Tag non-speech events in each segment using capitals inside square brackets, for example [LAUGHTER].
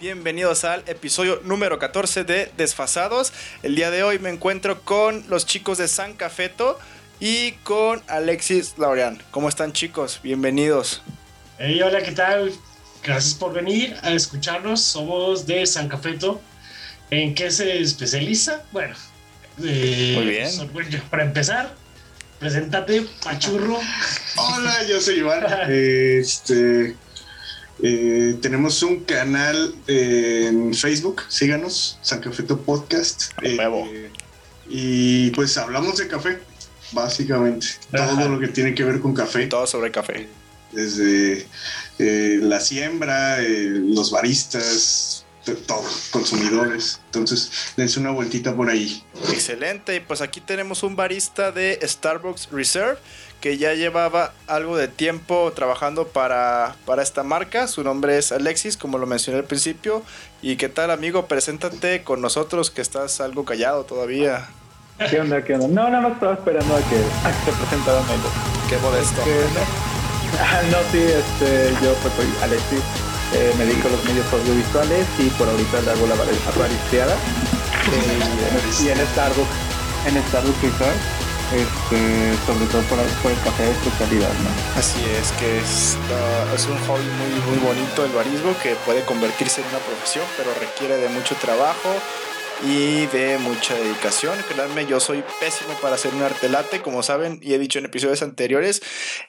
Bienvenidos al episodio número 14 de Desfasados. El día de hoy me encuentro con los chicos de San Cafeto y con Alexis Laurean. ¿Cómo están chicos? Bienvenidos. Hey, hola, ¿qué tal? Gracias por venir a escucharnos. Somos de San Cafeto. ¿En qué se especializa? Bueno, eh, Muy bien. bueno, para empezar, preséntate, Pachurro. Hola, yo soy Iván. [LAUGHS] Este, eh, tenemos un canal en Facebook, síganos, San Cafeto Podcast. Eh, y pues hablamos de café, básicamente. Ajá. Todo lo que tiene que ver con café, Todo sobre café. desde eh, la siembra, eh, los baristas, todo, consumidores. Entonces, dense una vueltita por ahí. Excelente. Y pues aquí tenemos un barista de Starbucks Reserve que ya llevaba algo de tiempo trabajando para, para esta marca. Su nombre es Alexis, como lo mencioné al principio. ¿Y qué tal, amigo? Preséntate con nosotros, que estás algo callado todavía. ¿Qué onda? ¿Qué onda? No, nada más estaba esperando a que, a que se presentaran ellos. Qué modesto. No. Ah, no, sí, este, yo pues soy Alexis, eh, me dedico a los medios audiovisuales y por ahorita le hago la bar- baristeada. Eh, y en Starbucks, en Starbucks Reserve, este, sobre todo por, por el café de especialidad, ¿no? Así es, que es, ah, es un hobby muy, muy bonito el barismo que puede convertirse en una profesión, pero requiere de mucho trabajo y de mucha dedicación. Créanme, yo soy pésimo para hacer un arte latte, como saben y he dicho en episodios anteriores,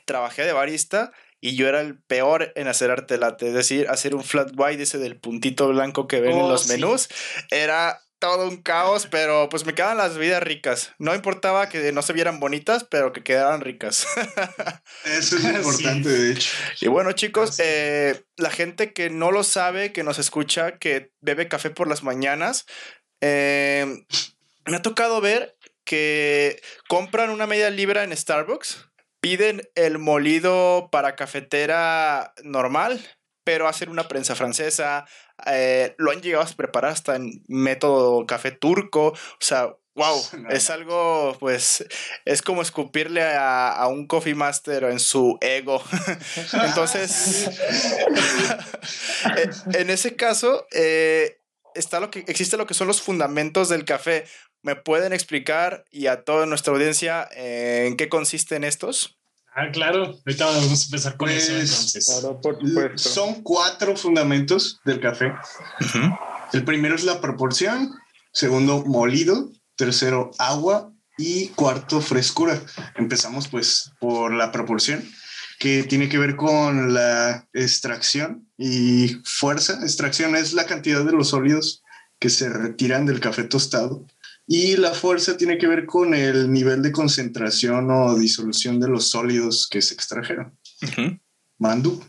trabajé de barista y yo era el peor en hacer arte latte, es decir, hacer un flat white ese del puntito blanco que ven en Oh, los sí. menús, era todo un caos, [LAUGHS] pero pues me quedaban las bebidas ricas. No importaba que no se vieran bonitas, pero que quedaran ricas. [LAUGHS] Eso es Sí. importante, de hecho. Y bueno, chicos, eh, la gente que no lo sabe, que nos escucha, que bebe café por las mañanas, eh, me ha tocado ver que compran una media libra en Starbucks, piden el molido para cafetera normal, pero hacen una prensa francesa, eh, lo han llegado a preparar hasta en método café turco, o sea... Wow, [LAUGHS] No. es algo, pues, es como escupirle a, a un coffee master en su ego. [LAUGHS] Entonces, [LAUGHS] eh, en ese caso, eh, está lo que, existe lo que son los fundamentos del café. ¿Me pueden explicar y a toda nuestra audiencia eh, en qué consisten estos? Ah, claro, ahorita vamos a empezar con eso Pues, entonces. Claro, por supuesto. Son cuatro fundamentos del café. El primero es la proporción, segundo molido, tercero agua y cuarto frescura. Empezamos pues por la proporción que tiene que ver con la extracción y fuerza. Extracción es la cantidad de los sólidos que se retiran del café tostado y la fuerza tiene que ver con el nivel de concentración o disolución de los sólidos que se extrajeron. Mandu.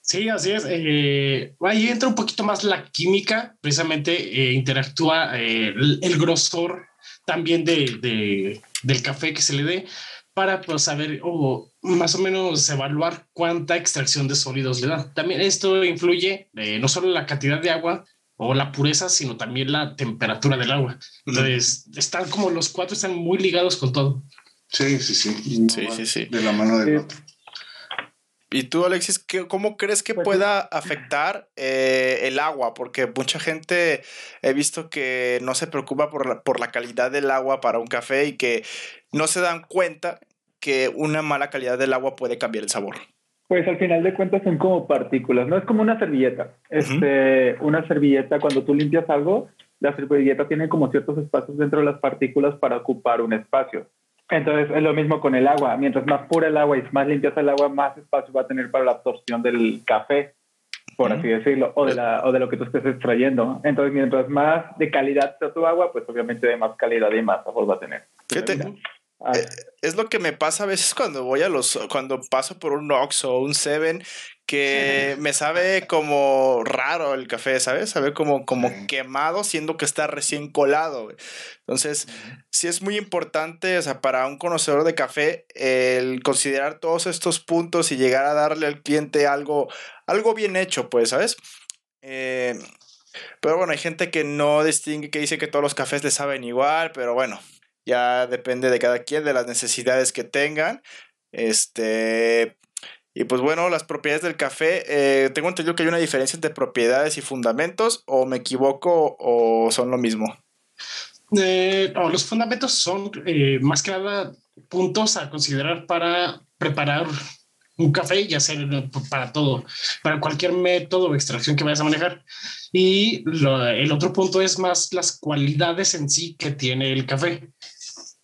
Sí, así es. eh, ahí entra un poquito más la química, precisamente eh, interactúa eh, el, el grosor también de, de- del café que se le dé para pues, saber o más o menos evaluar cuánta extracción de sólidos le da. También esto influye eh, no solo la cantidad de agua o la pureza, sino también la temperatura del agua. Entonces, están como los cuatro están muy ligados con todo. Sí, sí, sí. Sí, sí, sí. De la mano del otro. ¿Y tú, Alexis, qué- cómo crees que Pues, pueda afectar eh, el agua? Porque mucha gente he visto que no se preocupa por la, por la calidad del agua para un café y que no se dan cuenta que una mala calidad del agua puede cambiar el sabor. Pues al final de cuentas son como partículas, no es como una servilleta. Este, una servilleta, cuando tú limpias algo, la servilleta tiene como ciertos espacios dentro de las partículas para ocupar un espacio. Entonces es lo mismo con el agua. Mientras más pura el agua y más limpias el agua, más espacio va a tener para la absorción del café, por Ujú. así decirlo, o de, la, o de lo que tú estés extrayendo. Entonces, mientras más de calidad sea tu agua, pues obviamente de más calidad y más sabor va a tener. Fíjate, Ah, Eh, es lo que me pasa a veces [LAUGHS] cuando voy a los, cuando paso por un Oxxo o un Seven, que [LAUGHS] me sabe como raro el café, ¿sabes? Sabe como, como Sí. quemado, siendo que está recién colado. Entonces, sí es muy importante, o sea, para un conocedor de café, el considerar todos estos puntos y llegar a darle al cliente algo, algo bien hecho, pues, ¿sabes? Eh, pero bueno, hay gente que no distingue, que dice que todos los cafés le saben igual, pero bueno, ya depende de cada quien, de las necesidades que tengan. Este. Y pues bueno, las propiedades del café, eh, tengo entendido que hay una diferencia entre propiedades y fundamentos, o me equivoco o son lo mismo. Eh, los fundamentos son eh, más que nada puntos a considerar para preparar un café, ya sea para todo, para cualquier método o extracción que vayas a manejar. Y el otro punto es más las cualidades en sí que tiene el café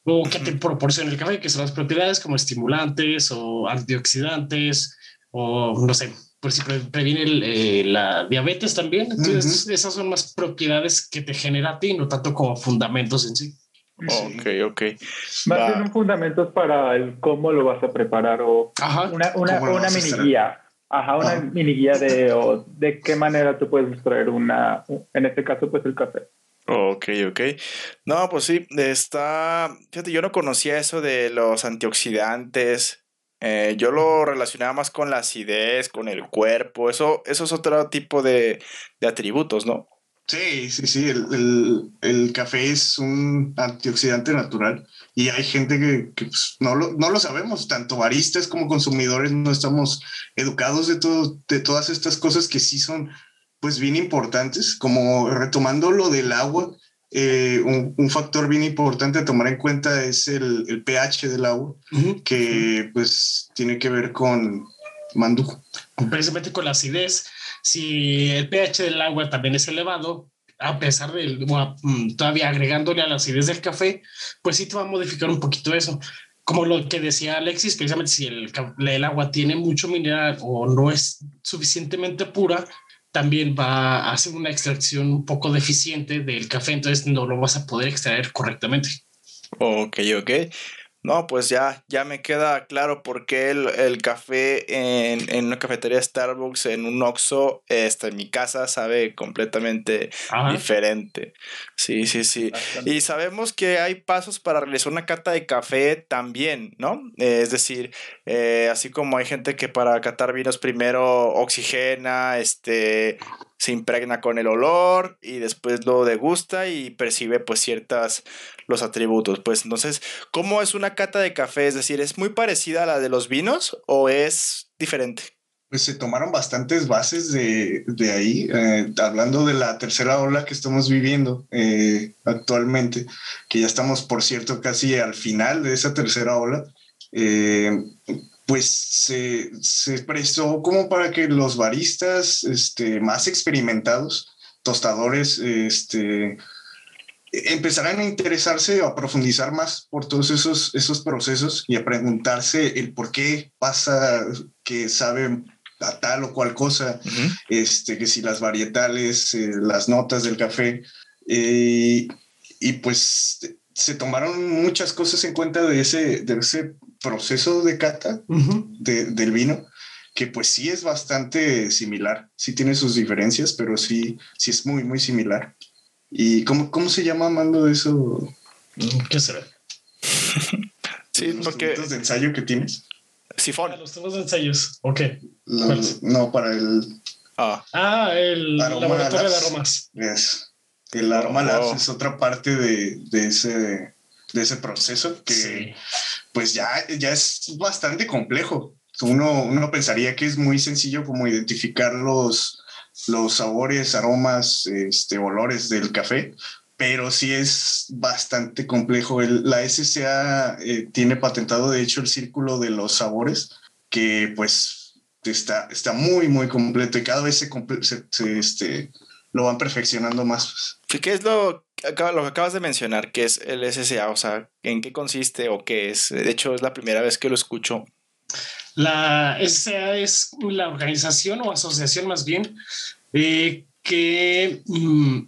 o que te proporciona el café, que son las propiedades como estimulantes o antioxidantes o no sé, por si previene eh, la diabetes también. Entonces, esas son más propiedades que te genera a ti, no tanto como fundamentos en sí. Ok, ok. Más bien un fundamento para el cómo lo vas a preparar o una, una, una mini guía. Ajá, una mini guía de, o de qué manera tú puedes extraer una, en este caso, pues el café. Ok, ok. No, pues sí, está. Fíjate, yo no conocía eso de los antioxidantes. Eh, yo lo relacionaba más con la acidez, con el cuerpo. Eso, eso es otro tipo de, de atributos, ¿no? Sí, sí, sí, el, el, café es un antioxidante natural y hay gente que, que pues, no, lo, no, lo, sabemos, tanto baristas como consumidores no estamos educados de, todo, de todas estas cosas que sí son pues bien importantes, como retomando lo del agua, eh, un, un, factor bien importante a tomar en cuenta es el, el pH del agua, que pues tiene que ver con mandú. Precisamente con la acidez si el pH del agua también es elevado, a pesar de mm, todavía agregándole a la acidez del café, pues sí te va a modificar un poquito eso. Como lo que decía Alexis, precisamente si el, el agua tiene mucho mineral o no es suficientemente pura, también va a hacer una extracción un poco deficiente del café, entonces no lo vas a poder extraer correctamente. Ok, ok. No, pues ya, ya me queda claro por qué el, café en, en, una cafetería Starbucks, en un Oxxo, este, en mi casa sabe completamente diferente. Sí, sí, sí. Y sabemos que hay pasos para realizar una cata de café también, ¿no? es decir, eh, así como hay gente que para catar vinos primero oxigena, este, se impregna con el olor y después lo degusta y percibe pues ciertas los atributos. Pues entonces, ¿cómo es una cata de café? Es decir, ¿es muy parecida a la de los vinos o es diferente? Pues se tomaron bastantes bases de, de ahí, eh, hablando de la tercera ola que estamos viviendo eh, actualmente, que ya estamos, por cierto, casi al final de esa tercera ola. Eh, pues se, se, prestó como para que los baristas este, más experimentados, tostadores, este, empezaran a interesarse o a profundizar más por todos esos, esos procesos y a preguntarse el por qué pasa que saben a tal o cual cosa, este, que si las varietales, eh, las notas del café, eh, y pues se tomaron muchas cosas en cuenta de ese, de ese proceso de cata del vino, que pues sí es bastante similar, sí tiene sus diferencias, pero sí, sí es muy, muy similar. ¿Y cómo, cómo se llama mando eso? ¿Qué será? [LAUGHS] sí, los porque... de ensayo que tienes? Sifón. Ah, los tubos de ensayos, ok. no, para el... Ah, ah el laboratorio de aromas. El aroma oh. es otra parte de, de, ese, de ese proceso que pues ya, ya es bastante complejo. Uno, uno pensaría que es muy sencillo como identificar los, los sabores, aromas, este, olores del café, pero sí es bastante complejo. El, la SCA eh, tiene patentado, de hecho, el círculo de los sabores, que pues está, está muy, muy completo y cada vez se, se, este, lo van perfeccionando más. ¿Qué es lo, lo que acabas de mencionar, que es el SSA? O sea, ¿en qué consiste o qué es? De hecho, es la primera vez que lo escucho. La SSA es la organización o asociación más bien eh, que mm,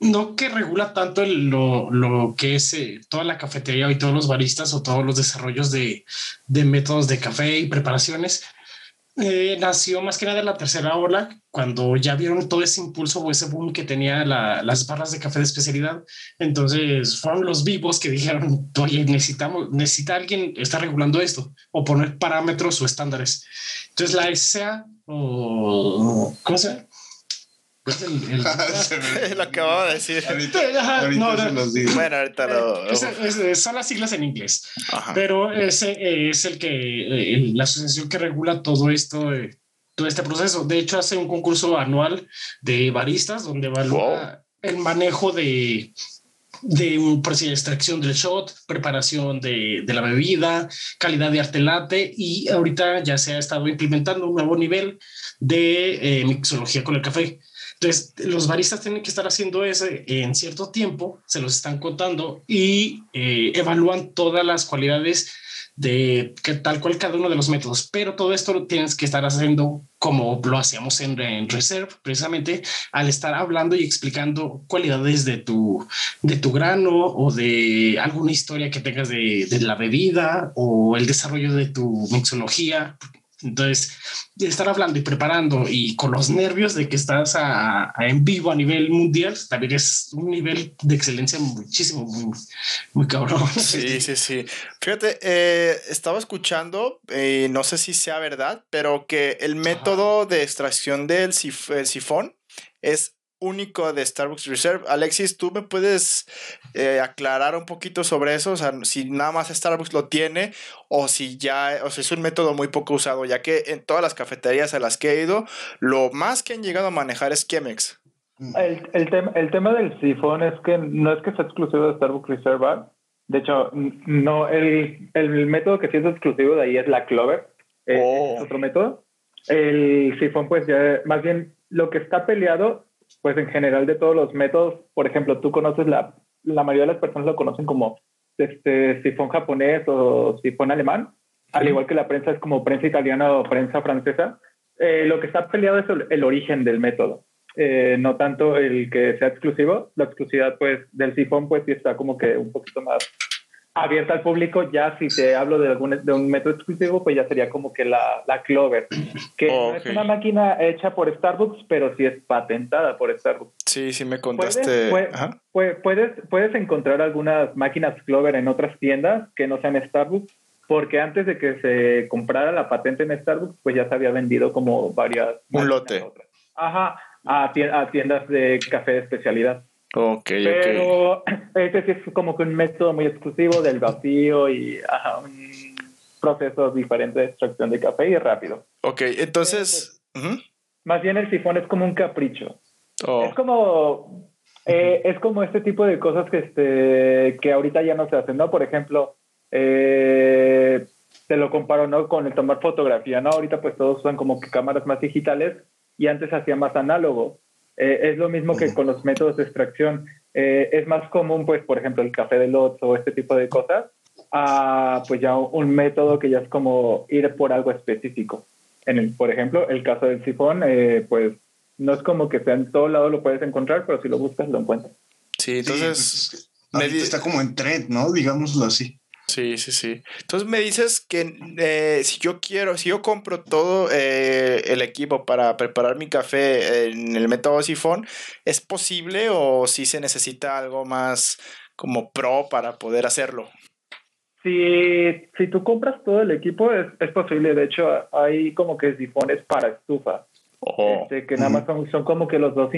no que regula tanto lo, lo, que es eh, toda la cafetería y todos los baristas o todos los desarrollos de, de métodos de café y preparaciones, eh, nació más que nada en la tercera ola, cuando ya vieron todo ese impulso o ese boom que tenía las barras de café de especialidad. Entonces fueron los vivos que dijeron, oye, necesitamos, necesita alguien estar regulando esto o poner parámetros o estándares. Entonces la SA o, ¿cómo se llama? Pues el, el- Lo [LAUGHS] acababa de decir. Ahorita, ahorita no, se no. los digo. Bueno, ahorita lo. Es- es- son las siglas en inglés, Ajá. pero ese eh, es el que eh, el- la asociación que regula todo esto, eh, todo este proceso. De hecho, hace un concurso anual de baristas donde evalúa el manejo de de un proceso de extracción del shot, preparación de, de la bebida, calidad de arte latte y ahorita ya se ha estado implementando un nuevo nivel de eh, mixología con el café. Entonces, los baristas tienen que estar haciendo eso en cierto tiempo, se los están contando y eh, evalúan todas las cualidades de que tal cual cada uno de los métodos. Pero todo esto lo tienes que estar haciendo como lo hacíamos en, en Reserve, precisamente al estar hablando y explicando cualidades de tu, de tu grano o de alguna historia que tengas de, de la bebida o el desarrollo de tu mixología. Entonces, estar hablando y preparando y con los nervios de que estás a- a- en vivo a nivel mundial, también es un nivel de excelencia muchísimo, muy, muy cabrón. [LAUGHS] Sí, sí, sí. Fíjate, eh, estaba escuchando, eh, no sé si sea verdad, pero que el método de extracción del sif- el sifón es único de Starbucks Reserve. Alexis, ¿tú me puedes eh, aclarar un poquito sobre eso? O sea, si nada más Starbucks lo tiene o si ya, o sea, es un método muy poco usado, ya que en todas las cafeterías a las que he ido, lo más que han llegado a manejar es Chemex. El, el, tema, el tema del sifón es que no es que sea exclusivo de Starbucks Reserve Bar. De hecho, no, el, el método que sí es exclusivo de ahí es la Clover. eh, Oh. es otro método. El sifón, pues ya, más bien, lo que está peleado, pues en general de todos los métodos, por ejemplo, tú conoces la, la mayoría de las personas lo conocen como este sifón japonés o sifón alemán, al igual que la prensa es como prensa italiana o prensa francesa. Eh, lo que está peleado es el, el origen del método eh, no tanto el que sea exclusivo. La exclusividad pues del sifón pues sí está como que un poquito más abierta al público. Ya si te hablo de, algún, de un método exclusivo pues ya sería como que la, la Clover, que no es una máquina hecha por Starbucks, pero sí es patentada por Starbucks. Sí, sí me Puedes, contaste. pue- Ajá. pue- puedes, puedes encontrar algunas máquinas Clover en otras tiendas que no sean Starbucks, porque antes de que se comprara la patente en Starbucks, pues ya se había vendido como varias. Un lote. otras. Ajá, a tiendas de café de especialidad. Ok, ok. Pero [CLEARS THROAT] este sí es como que un método muy exclusivo del vacío y ajá, un proceso diferente de extracción de café y rápido. Ok, entonces. ujú. Más bien el sifón es como un capricho. Oh, Es como eh, es como este tipo de cosas que este que ahorita ya no se hacen, ¿no? Por ejemplo, eh, te lo comparo, ¿no? Con el tomar fotografía, ¿no? Ahorita pues todos usan como que cámaras más digitales y antes hacía más análogo. Eh, es lo mismo que con los métodos de extracción. Eh, es más común, pues, por ejemplo, el café de lots o este tipo de cosas, a pues ya un método que ya es como ir por algo específico. En el, por ejemplo, el caso del sifón, eh, pues no es como que sea en todo lado lo puedes encontrar, pero si lo buscas lo encuentras. sí, Sí, entonces. pues, me ahorita di- está como en trend, ¿no? Digámoslo así. Sí, sí, sí. Entonces me dices que eh, si yo quiero, si yo compro todo eh, el equipo para preparar mi café en el método sifón, ¿es posible o si se necesita algo más como pro para poder hacerlo? Si, si tú compras todo el equipo, es, es posible. De hecho, hay como que sifones para estufa. Oh, Este, que nada más son, son como que los dos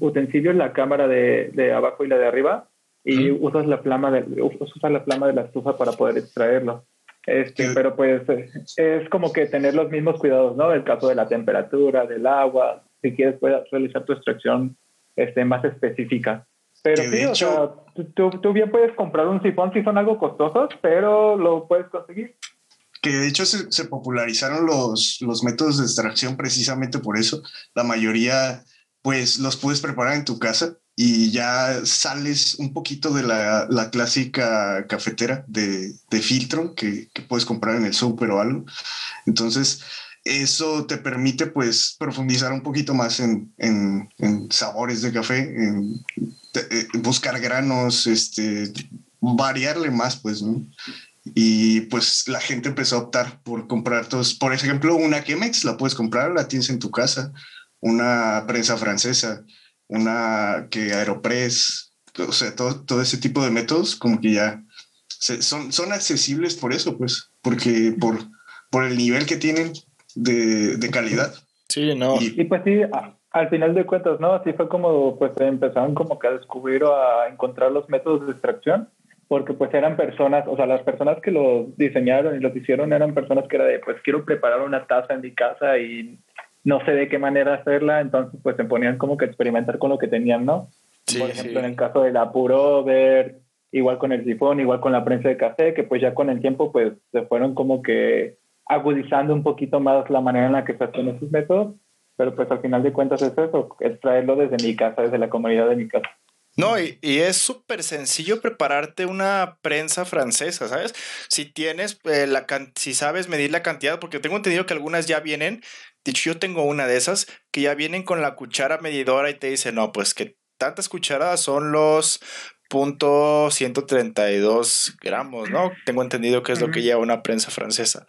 utensilios, la cámara de, de abajo y la de arriba, y usas la flama de, usas la flama de la estufa para poder extraerlo. Este, pero pues eh, es como que tener los mismos cuidados, ¿no? El caso de la temperatura, del agua, si quieres puedes realizar tu extracción este, más específica. Pero sí, o sea, tú, tú- tú bien puedes comprar un sifón si son algo costosos, pero lo puedes conseguir. Que de hecho se, se popularizaron los, los métodos de extracción precisamente por eso. La mayoría, pues, los puedes preparar en tu casa y ya sales un poquito de la, la clásica cafetera de, de filtro que, que puedes comprar en el súper o algo. Entonces, eso te permite, pues, profundizar un poquito más en, en- en sabores de café, en te- eh, buscar granos, este, variarle más, pues, ¿no? Y pues la gente empezó a optar por comprar todos. Por ejemplo, una Chemex la puedes comprar, la tienes en tu casa. Una prensa francesa, una que Aeropress, o sea, todo, todo ese tipo de métodos como que ya se- son, son accesibles por eso, pues, porque por, por el nivel que tienen de, de calidad. sí, no. Y Y pues sí, al final de cuentas, ¿no? Así fue como pues empezaron como que a descubrir o a encontrar los métodos de extracción, porque pues eran personas, o sea, las personas que lo diseñaron y lo hicieron eran personas que era de, pues quiero preparar una taza en mi casa y no sé de qué manera hacerla, entonces pues se ponían como que experimentar con lo que tenían, ¿no? Por ejemplo, en el caso de la Purover, igual con el sifón, igual con la prensa de café, que pues ya con el tiempo pues se fueron como que agudizando un poquito más la manera en la que se hacen esos métodos pero pues al final de cuentas es eso, es traerlo desde mi casa, desde la comunidad de mi casa. No, y, es súper sencillo prepararte una prensa francesa, ¿sabes? Si tienes eh, la si sabes medir la cantidad, porque tengo entendido que algunas ya vienen, yo tengo una de esas, que ya vienen con la cuchara medidora y te dice, no, pues que tantas cucharadas son los punto 132 gramos, ¿no? Tengo entendido que es lo que lleva una prensa francesa.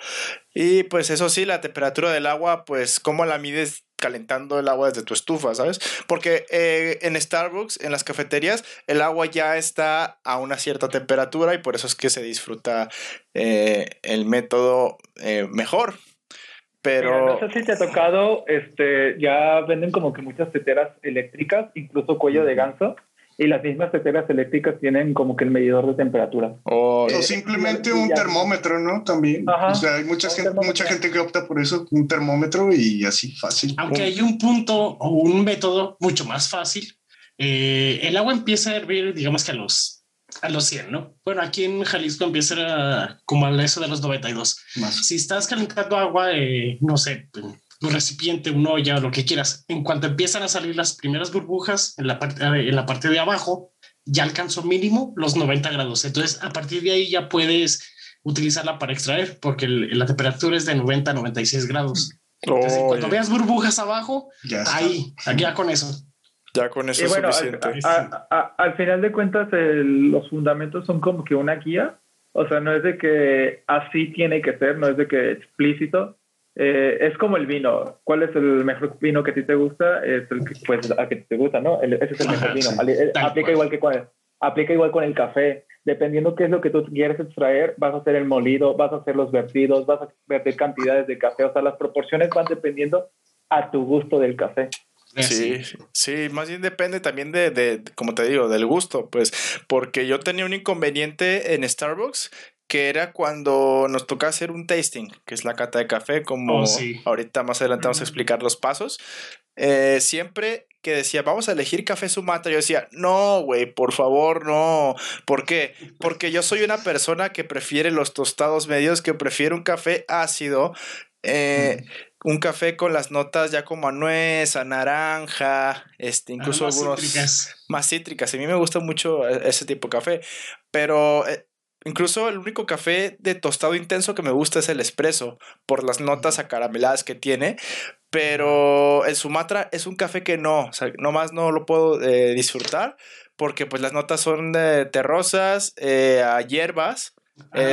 Y pues eso sí, la temperatura del agua, pues cómo la mides calentando el agua desde tu estufa, ¿sabes? Porque eh, en Starbucks, en las cafeterías, el agua ya está a una cierta temperatura y por eso es que se disfruta eh, el método eh, mejor. Pero... no sé si te ha tocado, este, ya venden como que muchas teteras eléctricas, incluso cuello de ganso y las mismas teteras eléctricas tienen como que el medidor de temperatura. o eh, simplemente un termómetro, ¿no? También. o sea, hay mucha gente, mucha gente que opta por eso, un termómetro y así fácil. Aunque hay un punto o un método mucho más fácil. Eh, el agua empieza a hervir, digamos que a los a los 100, ¿no? Bueno, aquí en Jalisco empieza como a eso de los 92. Más. Si estás calentando agua, eh, no sé, un recipiente, una olla, lo que quieras. En cuanto empiezan a salir las primeras burbujas en la parte, en la parte de abajo, ya alcanzó mínimo los 90 grados. Entonces, a partir de ahí ya puedes utilizarla para extraer, porque la temperatura es de 90 a 96 grados. Entonces, cuando veas burbujas abajo, ya ahí, ya con eso. Ya con eso es suficiente. Al, final de cuentas, los fundamentos son como que una guía. O sea, no es de que así tiene que ser, no es de que explícito, eh, es como el vino. ¿Cuál es el mejor vino que a ti te gusta? Es el que, pues, a que te gusta, ¿no? ese es el mejor [LAUGHS] vino. Aplica igual que con el, aplica igual con el café. Dependiendo qué es lo que tú quieres extraer, vas a hacer el molido, vas a hacer los vertidos, vas a vertir cantidades de café. O sea, las proporciones van dependiendo a tu gusto del café. Sí, sí, más bien depende también de, de, como te digo, del gusto, pues, porque yo tenía un inconveniente en Starbucks que era cuando nos toca hacer un tasting, que es la cata de café, como oh, ahorita más adelante vamos a explicar los pasos. Eh, siempre que decía, vamos a elegir café Sumatra, yo decía, no, güey, por favor, no. ¿Por qué? Porque yo soy una persona que prefiere los tostados medios, que prefiere un café ácido, eh, un café con las notas ya como a nuez, a naranja, este, incluso algunos más cítricas. A mí me gusta mucho e, ese tipo de café, pero eh, Incluso el único café de tostado intenso que me gusta es el espresso, por las notas acarameladas que tiene. Pero el Sumatra es un café que no, o sea, nomás no lo puedo eh, disfrutar porque pues las notas son de terrosas, eh, a hierbas.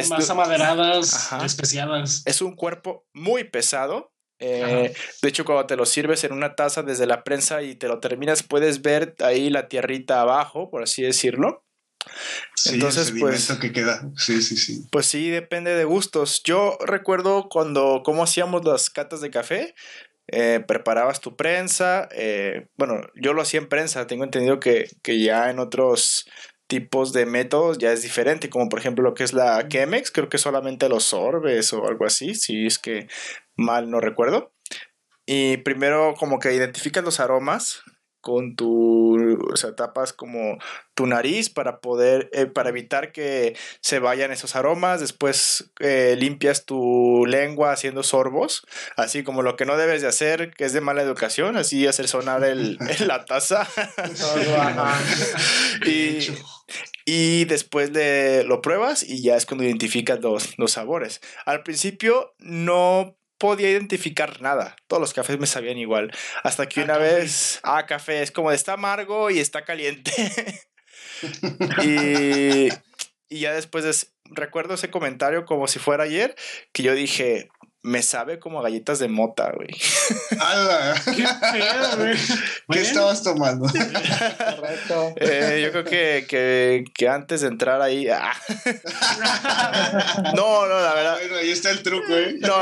Más amaderadas, especiadas. Es un cuerpo muy pesado. Eh, de hecho, cuando te lo sirves en una taza desde la prensa y te lo terminas, puedes ver ahí la tierrita abajo, por así decirlo. Entonces, pues. que queda. Sí, sí, sí. Pues sí, depende de gustos. Yo recuerdo cuando, cómo hacíamos las catas de café. Eh, preparabas tu prensa. Eh, bueno, yo lo hacía en prensa. Tengo entendido que, que, ya en otros tipos de métodos ya es diferente, como por ejemplo lo que es la Chemex, creo que solamente los sorbes o algo así, si es que mal no recuerdo. Y primero como que identificas los aromas con tu, o sea, tapas como tu nariz para poder, eh, para evitar que se vayan esos aromas, después eh, limpias tu lengua haciendo sorbos, así como lo que no debes de hacer, que es de mala educación, así hacer sonar el, [LAUGHS] la taza. [LAUGHS] y, y después de, lo pruebas y ya es cuando identificas los, los sabores. Al principio no podía identificar nada. Todos los cafés me sabían igual. Hasta que ah, una vez, ah, café, es como está amargo y está caliente. [LAUGHS] y, y ya después recuerdo ese comentario como si fuera ayer, que yo dije, me sabe como a galletas de mota, güey. ¡Hala! Qué feo, güey. [LAUGHS] ¿Qué Bueno, estabas tomando? Correcto. Eh, yo creo que, que, que antes de entrar ahí. ah. [LAUGHS] no, no, la verdad. Bueno, ahí está el truco, ¿eh? No,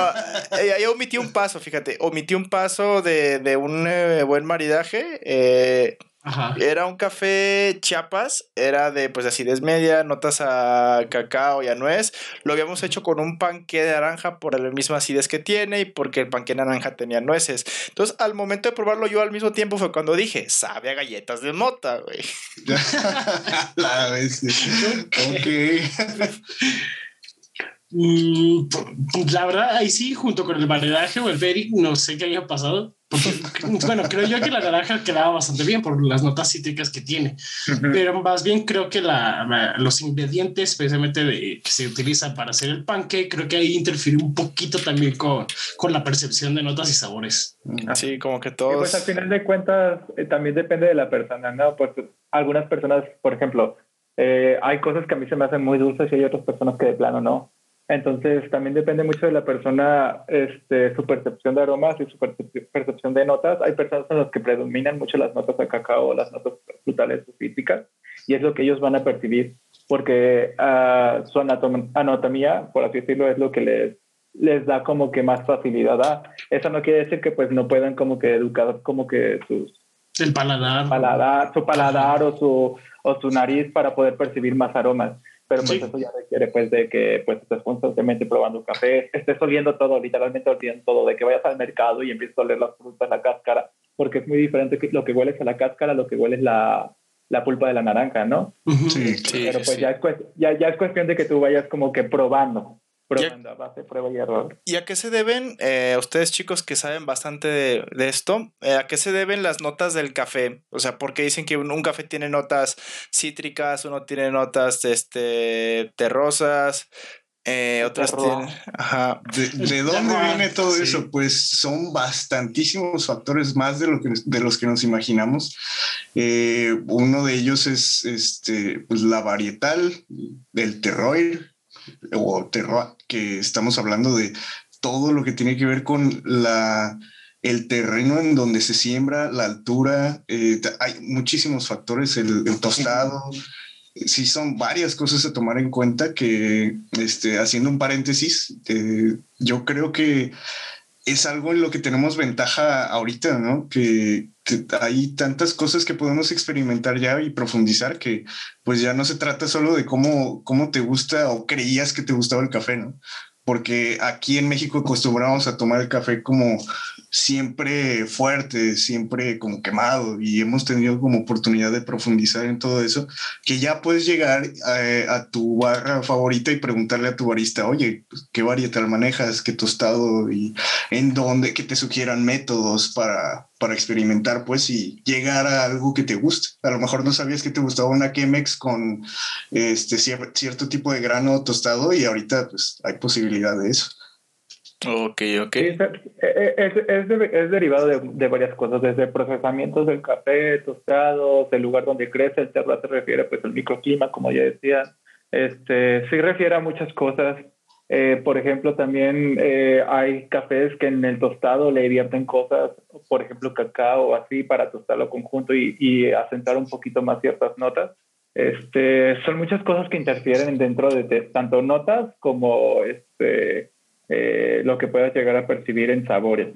eh, ahí omití un paso, fíjate. Omití un paso de, de un eh, buen maridaje. Eh, Ajá. era un café Chiapas, era de pues acidez media, notas a cacao y a nuez. Lo habíamos hecho con un panque de naranja por la misma acidez que tiene y porque el panque de naranja tenía nueces. Entonces, al momento de probarlo yo al mismo tiempo fue cuando dije, sabe a galletas de mota, güey. [LAUGHS] La bestia. Ok. [LAUGHS] Mm, la verdad, ahí sí, junto con el maridaje o el Beric, no sé qué había pasado. Porque, [LAUGHS] bueno, creo yo que la naranja quedaba bastante bien por las notas cítricas que tiene. Pero más bien creo que la, la- los ingredientes, especialmente de, que se utilizan para hacer el pancake, creo que ahí interfiere un poquito también con, con la percepción de notas y sabores. Así como que Y todos. pues al final de cuentas eh, también depende de la persona, ¿no? Pues algunas personas, por ejemplo, eh, hay cosas que a mí se me hacen muy dulces y hay otras personas que de plano no. Entonces también depende mucho de la persona, este, su percepción de aromas y su percep- percepción de notas. Hay personas en las que predominan mucho las notas de cacao, las notas frutales o cítricas, y es lo que ellos van a percibir, porque ah, su anatom- anatomía, por así decirlo, es lo que les les da como que más facilidad a. Eso no quiere decir que pues no puedan como que educar como que sus El paladar. paladar, su paladar o su, o su nariz para poder percibir más aromas. Pero pues Sí. eso ya requiere pues de que pues estés constantemente probando café, [LAUGHS] estés oliendo todo, literalmente oliendo todo, de que vayas al mercado y empieces a oler las frutas, la cáscara, porque es muy diferente que lo que hueles a la cáscara, lo que hueles la, la pulpa de la naranja, ¿no? Sí. Sí, Pero pues sí. Ya, es cuest- ya, ya es cuestión de que tú vayas como que probando, probando a base de prueba y error. ¿Y a qué se deben, eh, ustedes chicos que saben bastante de, de esto, eh, a qué se deben las notas del café? O sea, ¿por qué dicen que un, un café tiene notas cítricas, uno tiene notas este, terrosas, eh, otras Terroir. tienen... Ajá. ¿De, de dónde viene todo sí. eso? Pues son bastantísimos factores más de, lo que, de los que nos imaginamos. Eh, uno de ellos es este, pues, la varietal, del terroir o terroir, que estamos hablando de todo lo que tiene que ver con la, el terreno en donde se siembra, la altura. eh, hay muchísimos factores, el, el tostado. Sí, son varias cosas a tomar en cuenta que, este, haciendo un paréntesis, eh, yo creo que es algo en lo que tenemos ventaja ahorita, ¿no? Que hay tantas cosas que podemos experimentar ya y profundizar que pues ya no se trata solo de cómo, cómo te gusta o creías que te gustaba el café, ¿no? Porque aquí en México acostumbramos a tomar el café como siempre fuerte, siempre como quemado y hemos tenido como oportunidad de profundizar en todo eso, que ya puedes llegar eh, a tu barra favorita y preguntarle a tu barista, oye, ¿qué varietal manejas? ¿Qué tostado? Y en dónde, que te sugieran métodos para, para experimentar, pues, y llegar a algo que te guste. A lo mejor no sabías que te gustaba una Chemex con este cier- cierto tipo de grano tostado y ahorita, pues, hay posibilidad de eso. Ok, ok. Sí, es, es, es de- es derivado de, de varias cosas, desde procesamientos del café, tostados, el lugar donde crece, el terroir se refiere pues al microclima, como ya decía, este, sí refiere a muchas cosas. Eh, por ejemplo, también eh, hay cafés que en el tostado le vierten cosas, por ejemplo, cacao o así, para tostarlo conjunto y, y acentuar un poquito más ciertas notas. Este, son muchas cosas que interfieren dentro de, de tanto notas como este, eh, lo que puedas llegar a percibir en sabores.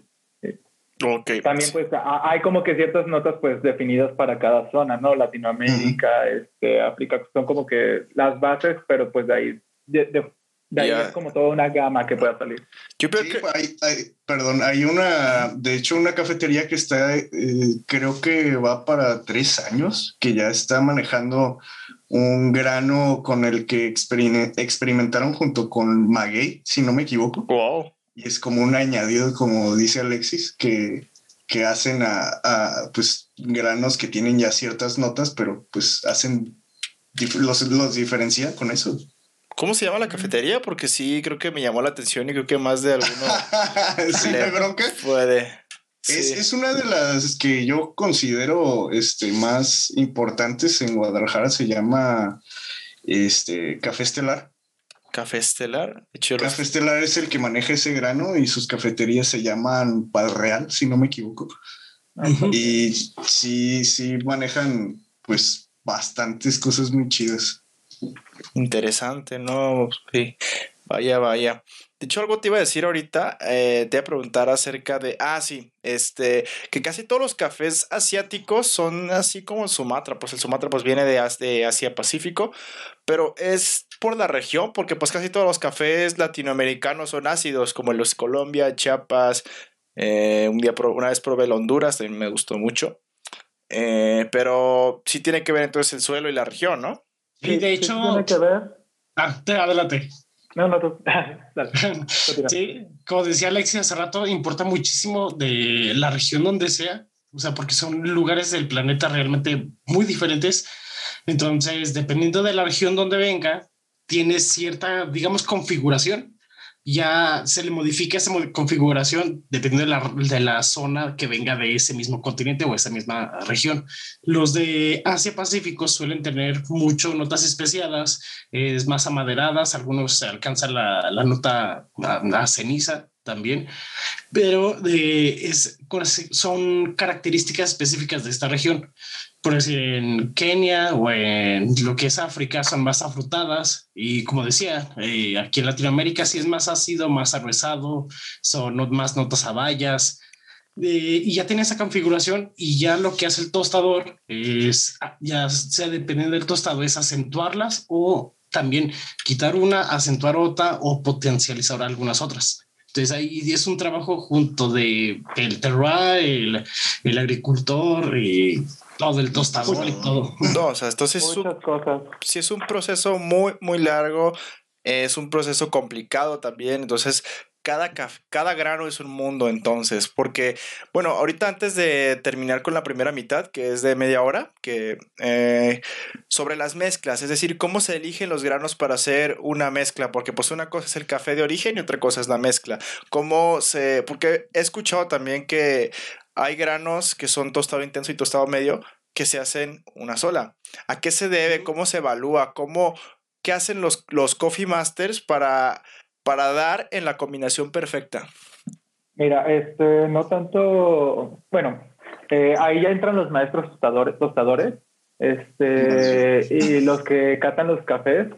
Ok. También pues hay como que ciertas notas pues definidas para cada zona, ¿no? Latinoamérica, este, África, son como que las bases, pero pues de ahí, de, de- de ahí Ya. es como toda una gama que pueda salir. Yo creo Sí, que... hay- hay- perdón, hay una, de hecho, una cafetería que está, eh, creo que va para tres años, que ya está manejando un grano con el que experine- experimentaron junto con Maguey, si no me equivoco. Wow. Y es como un añadido, como dice Alexis, que, que hacen a, a, pues granos que tienen ya ciertas notas, pero pues hacen, los, los diferencia con eso. ¿Cómo se llama la cafetería? Porque sí, creo que me llamó la atención y creo que más de alguno [LAUGHS] ¿Sí le me bronca? puede. Es, Sí. es una de las que yo considero este, más importantes en Guadalajara, se llama este, Café Estelar. Café Estelar. Café Estelar es el que maneja ese grano y sus cafeterías se llaman Pal Real, si no me equivoco. Y sí, sí manejan pues bastantes cosas muy chidas. Interesante, ¿no? Sí. Vaya, vaya. De hecho, algo te iba a decir ahorita, eh, te iba a preguntar acerca de, ah, sí, este, que casi todos los cafés asiáticos son así como el Sumatra, pues el Sumatra pues viene de, de Asia Pacífico, pero es por la región, porque pues casi todos los cafés latinoamericanos son ácidos, como los Colombia, Chiapas, eh, un día, una vez probé el Honduras, también me gustó mucho, eh, pero sí tiene que ver entonces el suelo y la región, ¿no? Sí, de hecho... tiene que ver. Ah, adelante. No, no, tú. [LAUGHS] sí, como decía Alexia hace rato, importa muchísimo de la región donde sea, o sea, porque son lugares del planeta realmente muy diferentes. Entonces, dependiendo de la región donde venga, tiene cierta, digamos, configuración ya se le modifica esa configuración dependiendo de la, de la, zona que venga de ese mismo continente o esa misma región. Los de Asia Pacífico suelen tener mucho notas especiadas, es más amaderadas, algunos alcanzan la, la nota a, ceniza también, pero de, es, son características específicas de esta región por decir, en Kenia o en lo que es África son más afrutadas y como decía, eh, aquí en Latinoamérica sí es más ácido, más arrezado, son más notas a bayas eh, y ya tiene esa configuración y ya lo que hace el tostador es, ya sea dependiendo del tostado, es acentuarlas o también quitar una, acentuar otra o potencializar algunas otras. Entonces ahí es un trabajo junto de el terroir, el, el agricultor y todo el tostador y todo. No, o sea, entonces es un, sí es un proceso muy, muy largo, es un proceso complicado también, entonces cada, cada grano es un mundo entonces, porque, bueno, ahorita antes de terminar con la primera mitad, que es de media hora, que eh, sobre las mezclas, es decir, cómo se eligen los granos para hacer una mezcla, porque pues una cosa es el café de origen y otra cosa es la mezcla. Cómo se, porque he escuchado también que hay granos que son tostado intenso y tostado medio que se hacen una sola. ¿A qué se debe? ¿Cómo se evalúa? ¿Cómo, ¿Qué hacen los, los Coffee Masters para, para dar en la combinación perfecta? Mira, este, no tanto, bueno, eh, ahí ya entran los maestros tostadores, tostadores este, y los que catan los cafés.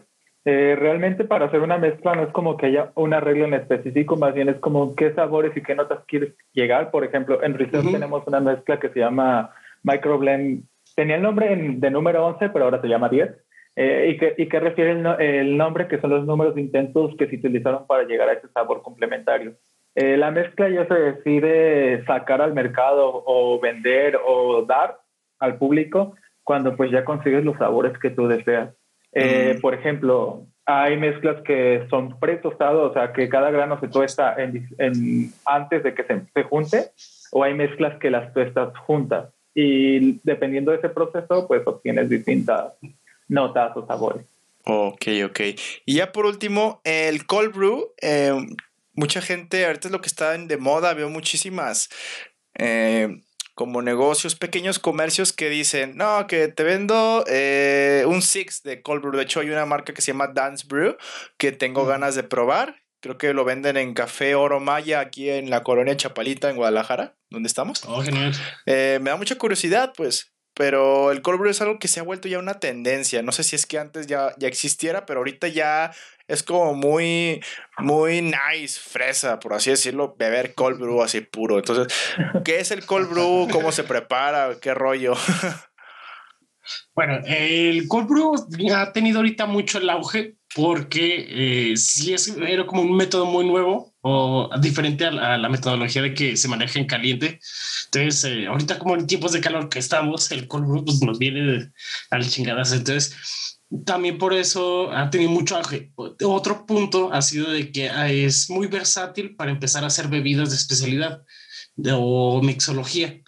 Eh, realmente para hacer una mezcla no es como que haya una regla en específico, más bien es como qué sabores y qué notas quieres llegar. Por ejemplo, en Research tenemos una mezcla que se llama Microblend. Tenía el nombre de número 11, pero ahora se llama 10. Eh, y, que, y que refiere el, nombre, que son los números de intentos que se utilizaron para llegar a ese sabor complementario. Eh, la mezcla ya se decide sacar al mercado o vender o dar al público cuando pues ya consigues los sabores que tú deseas. Eh, mm. Por ejemplo, hay mezclas que son pre-tostados, o sea, que cada grano se tuesta en, antes de que se, se, junte, o hay mezclas que las tuestas juntas. Y dependiendo de ese proceso, pues obtienes distintas notas o sabores. Ok, ok. Y ya por último, el cold brew. Eh, mucha gente, ahorita es lo que está de moda, veo muchísimas eh, como negocios, pequeños comercios que dicen, no, que te vendo eh, un six de cold brew. De hecho, hay una marca que se llama Dance Brew que tengo ganas de probar. Creo que lo venden en Café Oro Maya aquí en la colonia Chapalita, en Guadalajara, donde estamos. Oh, genial. me da mucha curiosidad, pues, pero el cold brew es algo que se ha vuelto ya una tendencia. No sé si es que antes ya, ya existiera, pero ahorita ya es como muy, muy nice, fresa, por así decirlo, beber cold brew así puro. Entonces, [LAUGHS] ¿qué es el cold brew? ¿Cómo se prepara? ¿Qué rollo? [LAUGHS] Bueno, el cold brew ha tenido ahorita mucho el auge porque eh, sí es era como un método muy nuevo o diferente a la, metodología de que se maneja en caliente. Entonces, eh, ahorita como en tiempos de calor que estamos, el cold brew pues, nos viene al chingadas. Entonces, también por eso ha tenido mucho auge. Otro punto ha sido de que es muy versátil para empezar a hacer bebidas de especialidad o mixología.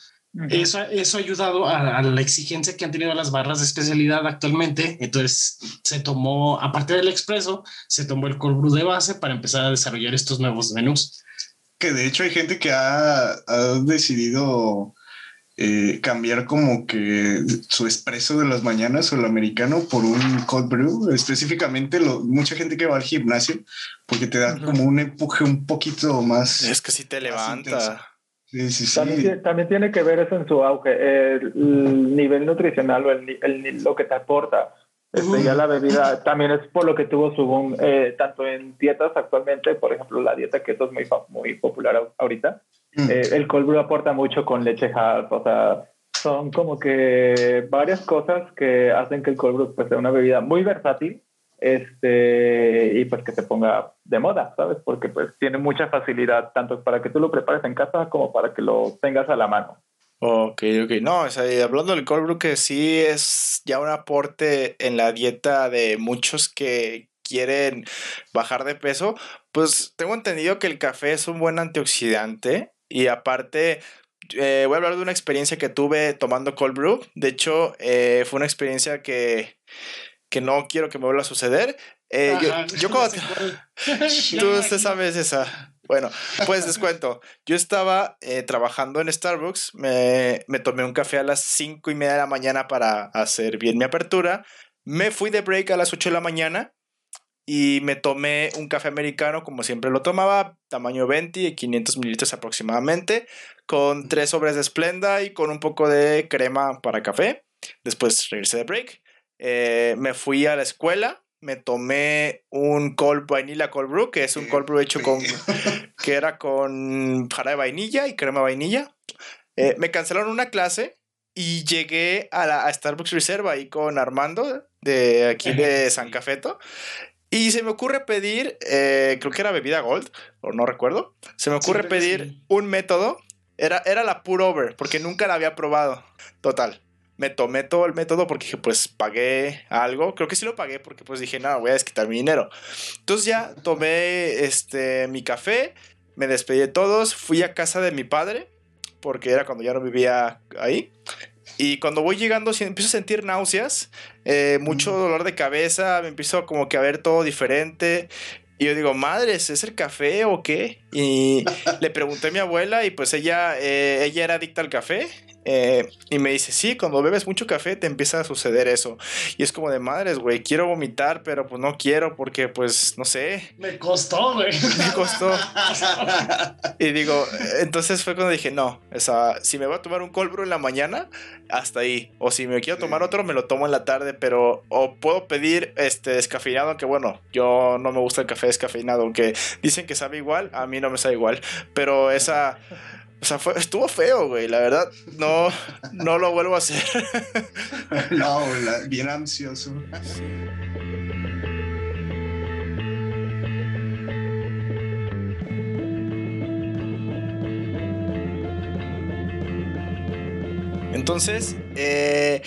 Eso, eso ha ayudado a, la exigencia que han tenido las barras de especialidad actualmente. Entonces se tomó, aparte del expreso, se tomó el cold brew de base para empezar a desarrollar estos nuevos menús. Que de hecho hay gente que ha, ha decidido eh, cambiar como que su expreso de las mañanas o el americano por un cold brew, específicamente lo, mucha gente que va al gimnasio porque te da como un empuje un poquito más. Es que sí te levanta. Sí, sí, sí. También, tiene que ver eso en su auge, el, nivel nutricional o el, lo que te aporta. Este, ya la bebida también es por lo que tuvo su boom, eh, tanto en dietas actualmente, por ejemplo, la dieta keto es muy, muy popular ahorita. Mm. Eh, el cold brew aporta mucho con leche half, o sea, son como que varias cosas que hacen que el cold brew pues, sea una bebida muy versátil este, y pues que se ponga de moda, ¿sabes? Porque pues tiene mucha facilidad tanto para que tú lo prepares en casa como para que lo tengas a la mano. Ok, ok. No, o sea, hablando del cold brew, que sí es ya un aporte en la dieta de muchos que quieren bajar de peso, pues tengo entendido que el café es un buen antioxidante y aparte eh, voy a hablar de una experiencia que tuve tomando cold brew. De hecho, eh, fue una experiencia que, que no quiero que me vuelva a suceder. Eh, yo, como... [LAUGHS] [LAUGHS] Tú sabes esa. Bueno, pues les cuento. Yo estaba trabajando en Starbucks, me, tomé un café a las 5 y media de la mañana para hacer bien mi apertura. Me fui de break a las 8 de la mañana y me tomé un café americano como siempre lo tomaba, tamaño 20 y 500 mililitros aproximadamente, con tres sobres de Splenda y con un poco de crema para café. Después regresé de break. Eh, me fui a la escuela me tomé un cold vanilla cold brew, que es un cold brew hecho con, [LAUGHS] que era con jarabe de vainilla y crema de vainilla. Eh, me cancelaron una clase y llegué a, la, Starbucks Reserva ahí con Armando de aquí de [LAUGHS] San Cafeto. Y se me ocurre pedir, eh, creo que era bebida gold, o no recuerdo. Se me ocurre pedir un método. Era, era la Pure Over, porque nunca la había probado. Total me tomé todo el método porque dije, pues pagué algo. Creo que sí lo pagué porque pues dije, no, voy a desquitar mi dinero. Entonces ya tomé este, mi café, me despedí de todos, fui a casa de mi padre, porque era cuando ya no vivía ahí. Y cuando voy llegando, empiezo a sentir náuseas, eh, mucho mm. dolor de cabeza, me empiezo como que a ver todo diferente. Y yo digo, madres, ¿es el café o qué? Y le pregunté a mi abuela y pues ella, eh, ella era adicta al café eh, y me dice, sí, cuando bebes mucho café te empieza a suceder eso. Y es como de madres, güey, quiero vomitar, pero pues no quiero porque pues no sé. Me costó, güey. Me costó. y digo, entonces fue cuando dije, no, esa, si me voy a tomar un cold brew en la mañana, hasta ahí. O si me quiero tomar otro, me lo tomo en la tarde, pero o puedo pedir este descafeinado, aunque bueno, yo no me gusta el café descafeinado, aunque dicen que sabe igual, a mí no me sabe igual, pero esa o sea, fue, estuvo feo, güey. La verdad, no, no lo vuelvo a hacer. [LAUGHS] no, bien ansioso. Entonces, eh,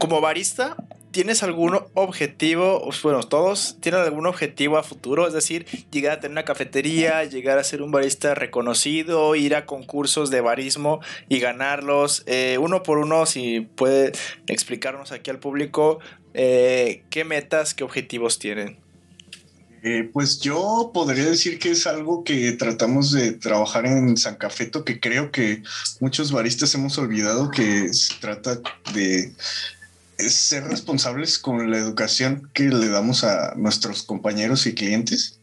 como barista, ¿tienes algún objetivo? Bueno, todos tienen algún objetivo a futuro, es decir, llegar a tener una cafetería, llegar a ser un barista reconocido, ir a concursos de barismo y ganarlos. Eh, uno por uno, si puede explicarnos aquí al público eh, qué metas, qué objetivos tienen. Eh, pues yo podría decir que es algo que tratamos de trabajar en San Cafeto, que creo que muchos baristas hemos olvidado que se trata de ser responsables con la educación que le damos a nuestros compañeros y clientes,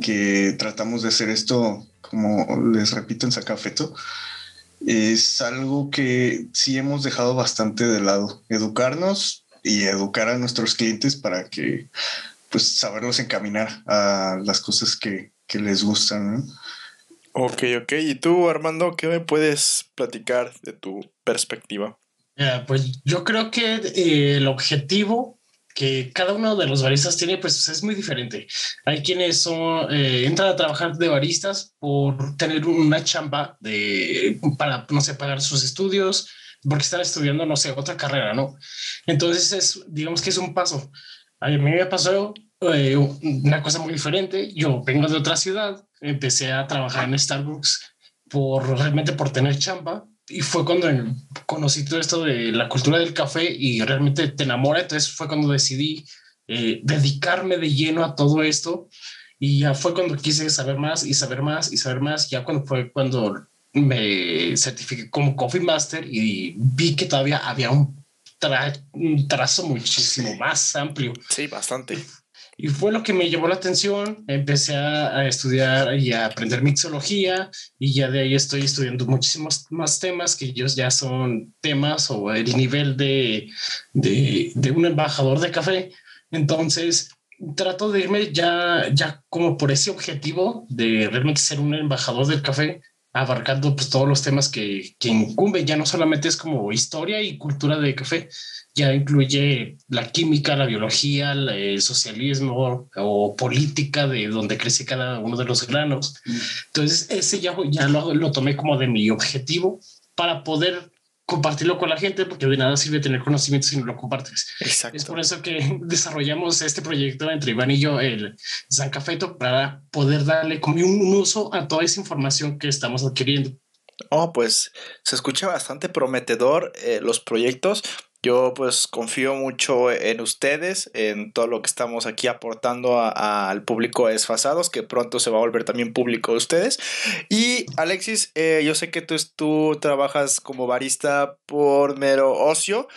que tratamos de hacer esto, como les repito, en Sacafeto. Es algo que sí hemos dejado bastante de lado. Educarnos y educar a nuestros clientes para que, pues, saberlos encaminar a las cosas que, les gustan. Ok, ok. ¿Y tú, Armando, qué me puedes platicar de tu perspectiva? Pues yo creo que eh, el objetivo que cada uno de los baristas tiene, pues es muy diferente. Hay quienes son, eh, entran a trabajar de baristas por tener una chamba de, para, no sé, pagar sus estudios, porque están estudiando, no sé, otra carrera, ¿no? Entonces, es, digamos que es un paso. A mí me pasó eh, una cosa muy diferente. Yo vengo de otra ciudad, empecé a trabajar en Starbucks por realmente por tener chamba y fue cuando conocí todo esto de la cultura del café y realmente te enamora. Entonces fue cuando decidí eh, dedicarme de lleno a todo esto. Y ya fue cuando quise saber más y saber más y saber más. Ya cuando fue cuando me certifiqué como Coffee Master y vi que todavía había un, un trazo muchísimo más amplio. Sí, bastante. Y fue lo que me llevó la atención. Empecé a, estudiar y a aprender mixología y ya de ahí estoy estudiando muchísimos más temas que ellos ya son temas o el nivel de, de, de un embajador de café. Entonces, trato de irme ya, ya como por ese objetivo de realmente ser un embajador del café, abarcando pues todos los temas que, que incumben. Ya no solamente es como historia y cultura de café, ya incluye la química, la biología, el socialismo o política de donde crece cada uno de los granos. Entonces, ese ya, ya lo, lo tomé como de mi objetivo para poder compartirlo con la gente, porque de nada sirve tener conocimiento si no lo compartes. Exacto. Es por eso que [LAUGHS] desarrollamos este proyecto entre Iván y yo, el Zancafeto, para poder darle como un uso a toda esa información que estamos adquiriendo. Oh, pues se escucha bastante prometedor eh, los proyectos. Yo pues confío mucho en ustedes, en todo lo que estamos aquí aportando al público desfasados, que pronto se va a volver también público de ustedes. Y Alexis, eh, yo sé que tú, tú trabajas como barista por mero ocio,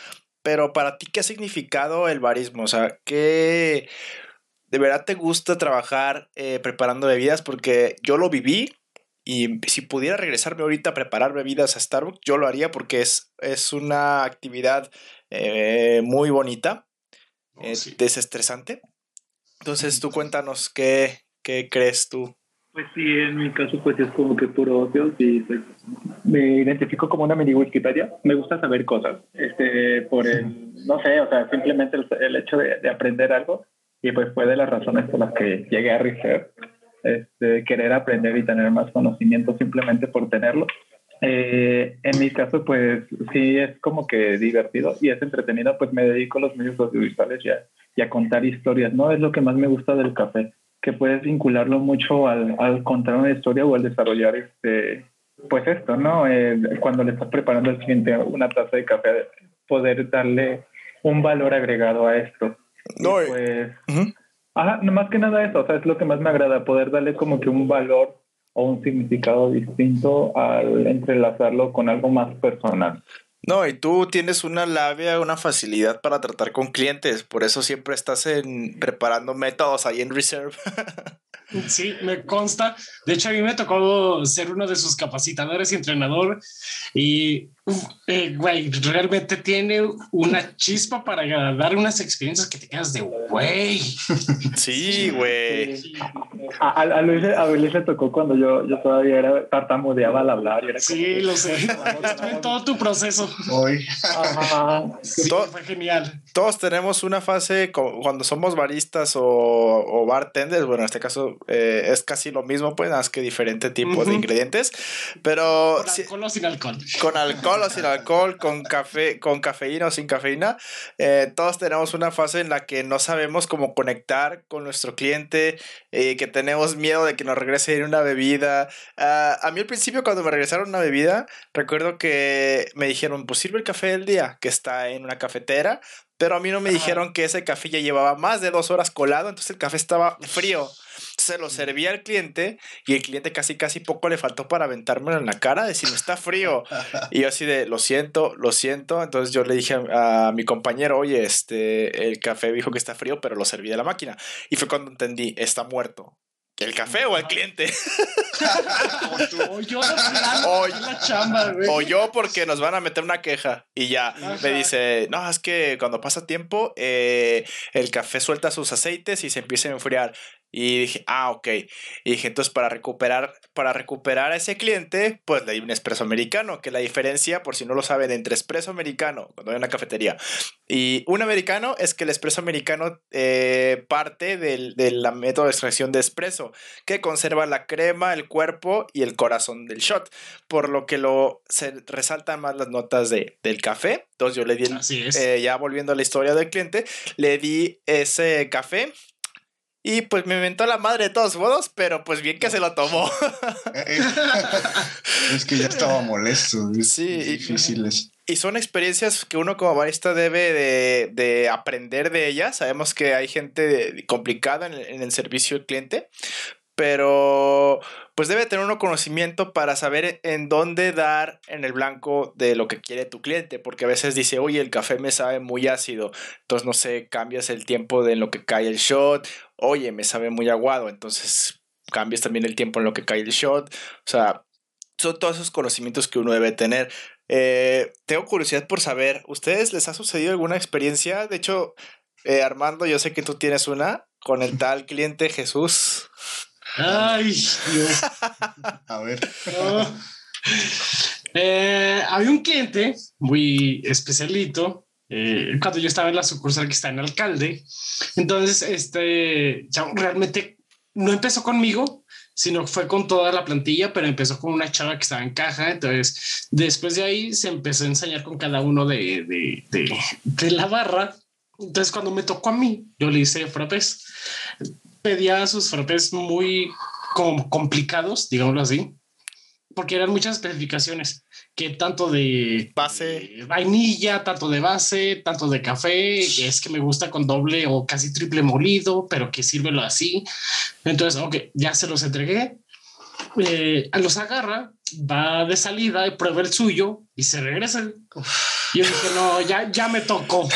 pero para ti, ¿qué ha significado el barismo? O sea, ¿qué de verdad te gusta trabajar eh, preparando bebidas? Porque yo lo viví, y si pudiera regresarme ahorita a preparar bebidas a Starbucks, yo lo haría porque es, es una actividad eh, muy bonita, oh, eh, desestresante. Entonces, tú [LAUGHS] cuéntanos qué, qué crees tú. Pues sí, en mi caso, pues es como que puro ocio. Sí, pues, me identifico como una mini Wikipedia. Me gusta saber cosas. Este, por el, [LAUGHS] no sé, o sea, simplemente el, hecho de, de, aprender algo. Y pues fue de las razones por las que llegué a Research este, querer aprender y tener más conocimiento simplemente por tenerlo. Eh, en mi caso, pues sí es como que divertido y es entretenido, pues me dedico a los medios audiovisuales y a, contar historias, ¿no? Es lo que más me gusta del café, que puedes vincularlo mucho al, al contar una historia o al desarrollar este, pues esto, ¿no? Eh, cuando le estás preparando al cliente una taza de café, poder darle un valor agregado a esto. No, pues, Ajá, no más que nada eso, o sea, es lo que más me agrada, poder darle como que un valor o un significado distinto al entrelazarlo con algo más personal. No, y tú tienes una labia, una facilidad para tratar con clientes, por eso siempre estás en preparando métodos ahí en Reserve. [LAUGHS] Sí, me consta. De hecho, a mí me tocó ser uno de sus capacitadores y entrenador. Y, eh, güey, realmente tiene una chispa para dar unas experiencias que te quedas de güey. Sí, güey. A, Luis, a Luis le tocó cuando yo, yo todavía era tartamudeaba al hablar. era sí, lo sé. [LAUGHS] Estuve todo tu proceso. Hoy. fue genial. Todos tenemos una fase cuando somos baristas o, o bartenders. Bueno, en este caso eh, es casi lo mismo, pues, más que diferente tipo de ingredientes. Pero. Con alcohol o sin alcohol. Con alcohol o sin alcohol, con café, con cafeína o sin cafeína. Eh, todos tenemos una fase en la que no sabemos cómo conectar con nuestro cliente, eh, que tenemos miedo de que nos regrese una bebida. Ah, a mí al principio, cuando me regresaron una bebida, recuerdo que me dijeron, pues sirve el café del día, que está en una cafetera. Pero a mí no me dijeron que ese café ya llevaba más de dos horas colado, entonces el café estaba frío se lo servía al cliente y el cliente casi casi poco le faltó para aventármelo en la cara, decir, está frío. [LAUGHS] Y yo así de, lo siento, lo siento. Entonces yo le dije a, mi compañero, oye, este, el café dijo que está frío, pero lo serví de la máquina. Y fue cuando entendí, está muerto. ¿El café o el cliente? o, yo, o, yo porque nos van a meter una queja y ya me dice, no, es que cuando pasa tiempo eh, el café suelta sus aceites y se empieza a enfriar. Y dije, ah, ok. Y dije, entonces para recuperar, para recuperar a ese cliente, pues le di un espresso americano, que la diferencia, por si no lo saben, entre espresso americano, cuando hay una cafetería, y un americano es que el espresso americano eh, parte del, método de extracción de espresso, que conserva la crema, el cuerpo y el corazón del shot, por lo que lo, se resaltan más las notas de, del café. Entonces yo le di, eh, ya volviendo a la historia del cliente, le di ese café y pues me inventó la madre de todos modos, pero pues bien que se lo tomó. [LAUGHS] es que ya estaba molesto. Sí, difíciles. Y son experiencias que uno como barista debe de, aprender de ellas. Sabemos que hay gente complicada en el, servicio al cliente, pero pues debe tener uno conocimiento para saber en dónde dar en el blanco de lo que quiere tu cliente, porque a veces dice, oye, el café me sabe muy ácido, entonces no sé, cambias el tiempo de en lo que cae el shot, oye, me sabe muy aguado, entonces cambias también el tiempo en lo que cae el shot, o sea, son todos esos conocimientos que uno debe tener. Eh, tengo curiosidad por saber, ¿ustedes les ha sucedido alguna experiencia? De hecho, eh, Armando, yo sé que tú tienes una con el [LAUGHS] tal cliente Jesús. Ay, Dios. A ver. Eh, había un cliente muy especialito eh, cuando yo estaba en la sucursal que está en Alcalde. Entonces, este ya realmente no empezó conmigo, sino fue con toda la plantilla, pero empezó con una chava que estaba en caja. Entonces, después de ahí se empezó a enseñar con cada uno de, de, de, de la barra. Entonces, cuando me tocó a mí, yo le hice frappés. Pedía sus frappés muy como complicados, digámoslo así, porque eran muchas especificaciones, que tanto de base, de vainilla, tanto de base, tanto de café, que es que me gusta con doble o casi triple molido, pero que sírvelo así. Entonces, ok, ya se los entregué. Eh, los agarra, va de salida y prueba el suyo y se regresa. Y yo dije, no, ya, ya me tocó.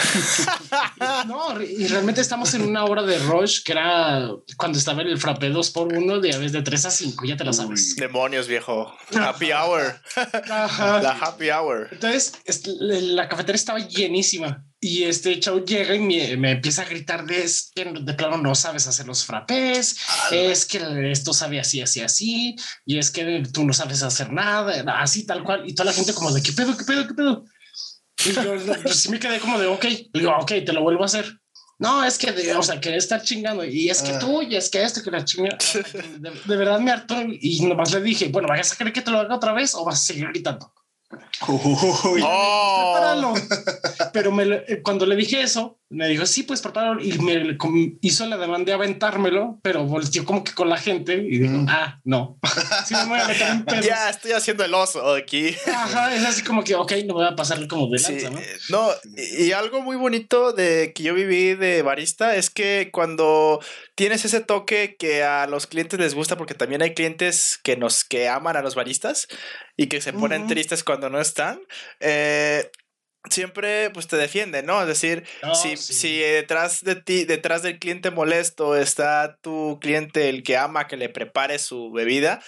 [LAUGHS] no, y realmente estamos en una hora de rush que era cuando estaba en el frappé 2 por 1 de vez de 3 a 5, ya te la sabes. Demonios, viejo. Happy hour. La happy hour. Entonces, la cafetería estaba llenísima. Y este chavo llega y me, me, empieza a gritar de es que de plano no sabes hacer los frappés, ah, es que esto sabe así, así, así, y es que tú no sabes hacer nada, así tal cual. Y toda la gente como de qué pedo, qué pedo, qué pedo. Y yo pues, sí me quedé como de ok, digo, ok, te lo vuelvo a hacer. No, es que, de, o sea, que estar chingando y es que ah. tú y es que esto, que la chinga. De, de, verdad me hartó y nomás le dije, bueno, ¿vas a querer que te lo haga otra vez o vas a seguir gritando? Uy, oh. Pero me, eh, cuando le dije eso, me dijo, sí, pues prepáralo. Y me hizo la demanda de aventármelo, pero volteó como que con la gente y dijo, mm. ah, no. sí, me voy a meter en [LAUGHS] pedos. Ya estoy haciendo el oso aquí. Ajá, es así como que, ok, no voy a pasar como de lanza, ¿no? No, y, y algo muy bonito de que yo viví de barista es que cuando tienes ese toque que a los clientes les gusta, porque también hay clientes que nos que aman a los baristas y que se ponen uh -huh. tristes cuando no están. Eh, siempre pues te defiende, ¿no? Es decir, no, si, sí. si, detrás de ti, detrás del cliente molesto está tu cliente, el que ama que le prepare su bebida,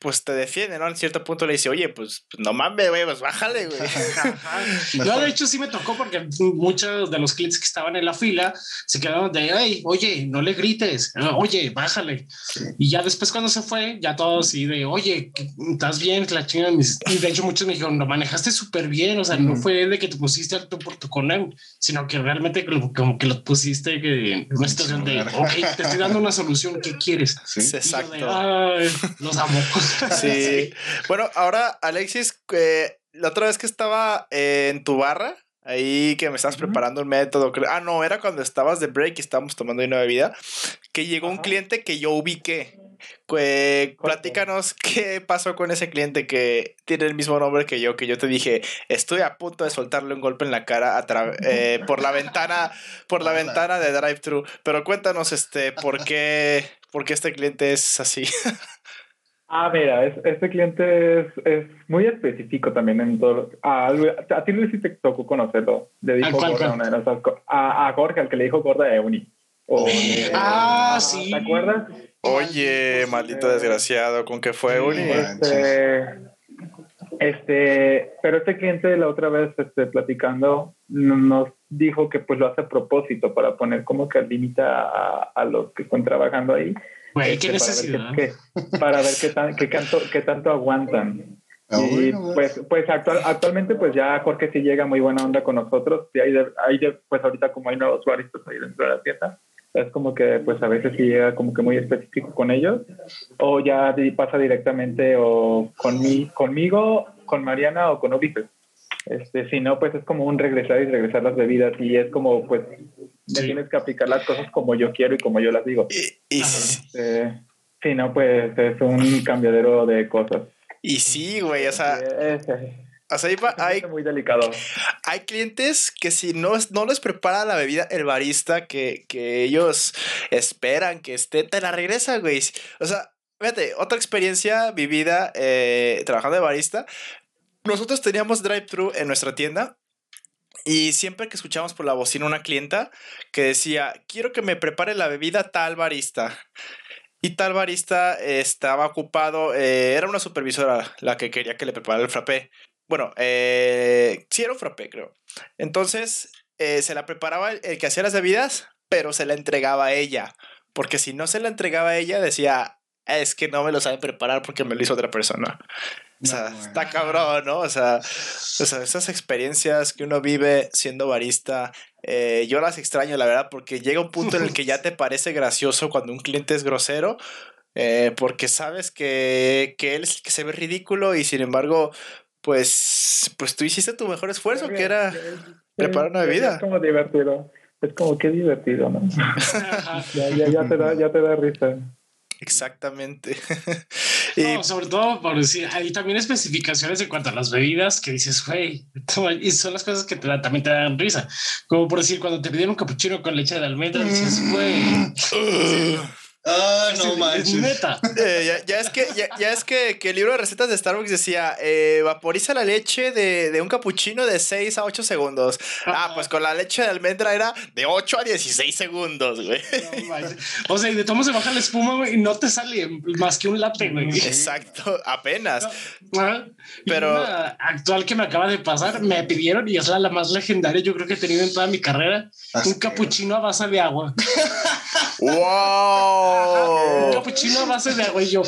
pues te defiende, ¿no? En cierto punto le dice, oye, pues, no mames, güey, pues bájale, güey. [LAUGHS] Yo [LAUGHS] de hecho sí me tocó porque muchos de los clientes que estaban en la fila se quedaron de, ay, oye, no le grites, oye, bájale. Sí. Y ya después cuando se fue, ya todos sí de, oye, ¿estás bien? La chingada. Y de hecho muchos me dijeron, lo manejaste súper bien, o sea, no fue de que te pusiste al tú por tu con él, sino que realmente como que lo pusiste que en una situación de, ok, te estoy dando una solución, ¿qué quieres? Sí, exacto. De, Ay, los amo. [LAUGHS] [LAUGHS] Sí. bueno, ahora, Alexis, eh, la otra vez que estaba eh, en tu barra, ahí que me estabas uh -huh. preparando un método. Ah, no, era cuando estabas de break y estábamos tomando una bebida, que llegó uh -huh. un cliente que yo ubiqué. Que, platícanos qué pasó con ese cliente que tiene el mismo nombre que yo, que yo te dije, estoy a punto de soltarle un golpe en la cara eh, por la ventana, por la ventana de drive-thru. Pero cuéntanos, este, por qué, por qué este cliente es así. [LAUGHS] Ah, mira, es, este cliente es, es, muy específico también en todo. A, a ti Luis sí te tocó conocerlo. Le dijo cuál, gorda cuál? Una, a, a, Jorge, al que le dijo gorda de Uni. O, [LAUGHS] eh, ah, sí. ¿Te acuerdas? Oye, maldito desgraciado, ¿con qué fue Uni? Este, este, pero este cliente la otra vez este, platicando nos dijo que pues lo hace a propósito para poner como que limita a, a los que están trabajando ahí Güey, este, qué necesidad. Para ver qué, para ver qué, tan, qué, canto, qué tanto aguantan. Oh, y bueno, pues, pues actual, actualmente pues ya Jorge sí llega muy buena onda con nosotros. Y hay, de, hay de, pues ahorita como hay nuevos usuarios pues ahí dentro de la tienda, es como que pues a veces sí llega como que muy específico con ellos. O ya pasa directamente o con mi, conmigo, con Mariana o con Ulises. Este, si no, pues es como un regresar y regresar las bebidas y es como pues me sí. tienes que aplicar las cosas como yo quiero y como yo las digo. Y, y este, sí, no, pues es un cambiadero de cosas. Y sí, güey, o sea... o sea, hay, hay, muy delicado. Hay clientes que si no, no les prepara la bebida el barista que, que ellos esperan que esté, te la regresa, güey. O sea, fíjate, otra experiencia vivida eh, trabajando de barista. Nosotros teníamos drive-thru en nuestra tienda y siempre que escuchábamos por la bocina una clienta que decía, quiero que me prepare la bebida tal barista. Y tal barista estaba ocupado, eh, era una supervisora la que quería que le preparara el frappé. Bueno, eh, sí era un frappé, creo. Entonces, eh, se la preparaba el, que hacía las bebidas, pero se la entregaba a ella. Porque si no se la entregaba a ella, decía, es que no me lo saben preparar porque me lo hizo otra persona. O sea, está cabrón, ¿no? O sea, o sea, esas experiencias que uno vive siendo barista, eh, yo las extraño, la verdad, porque llega un punto en el que ya te [LAUGHS] parece gracioso cuando un cliente es grosero, eh, porque sabes que, que él es el que se ve ridículo y sin embargo, pues, pues tú hiciste tu mejor esfuerzo, que era preparar una bebida. Es como divertido. Es como que divertido, ¿no? [LAUGHS] ya, ya, ya, te da, ya te da risa. Exactamente. [LAUGHS] y, sobre todo por decir, hay también especificaciones en cuanto a las bebidas que dices, güey, y son las cosas que te también te dan risa. Como por decir, cuando te pidieron un capuchino con leche de almendra, dices, güey. [LAUGHS] Ah, [LAUGHS] no manches. Neta. Eh, ya, es que, ya, es que, que, el libro de recetas de Starbucks decía, eh, vaporiza la leche de, de, un capuchino de 6 a 8 segundos. Ah, pues con la leche de almendra era de 8 a 16 segundos, güey. o sea, y de todo se baja la espuma, güey, y no te sale más que un latte, güey. Exacto, apenas. Pero actual que me acaba de pasar, me pidieron, y es la, la más legendaria, yo creo que he tenido en toda mi carrera, un capuchino a base de agua. [LAUGHS] ¡Wow! Un capuchino a base de agua. Y yo,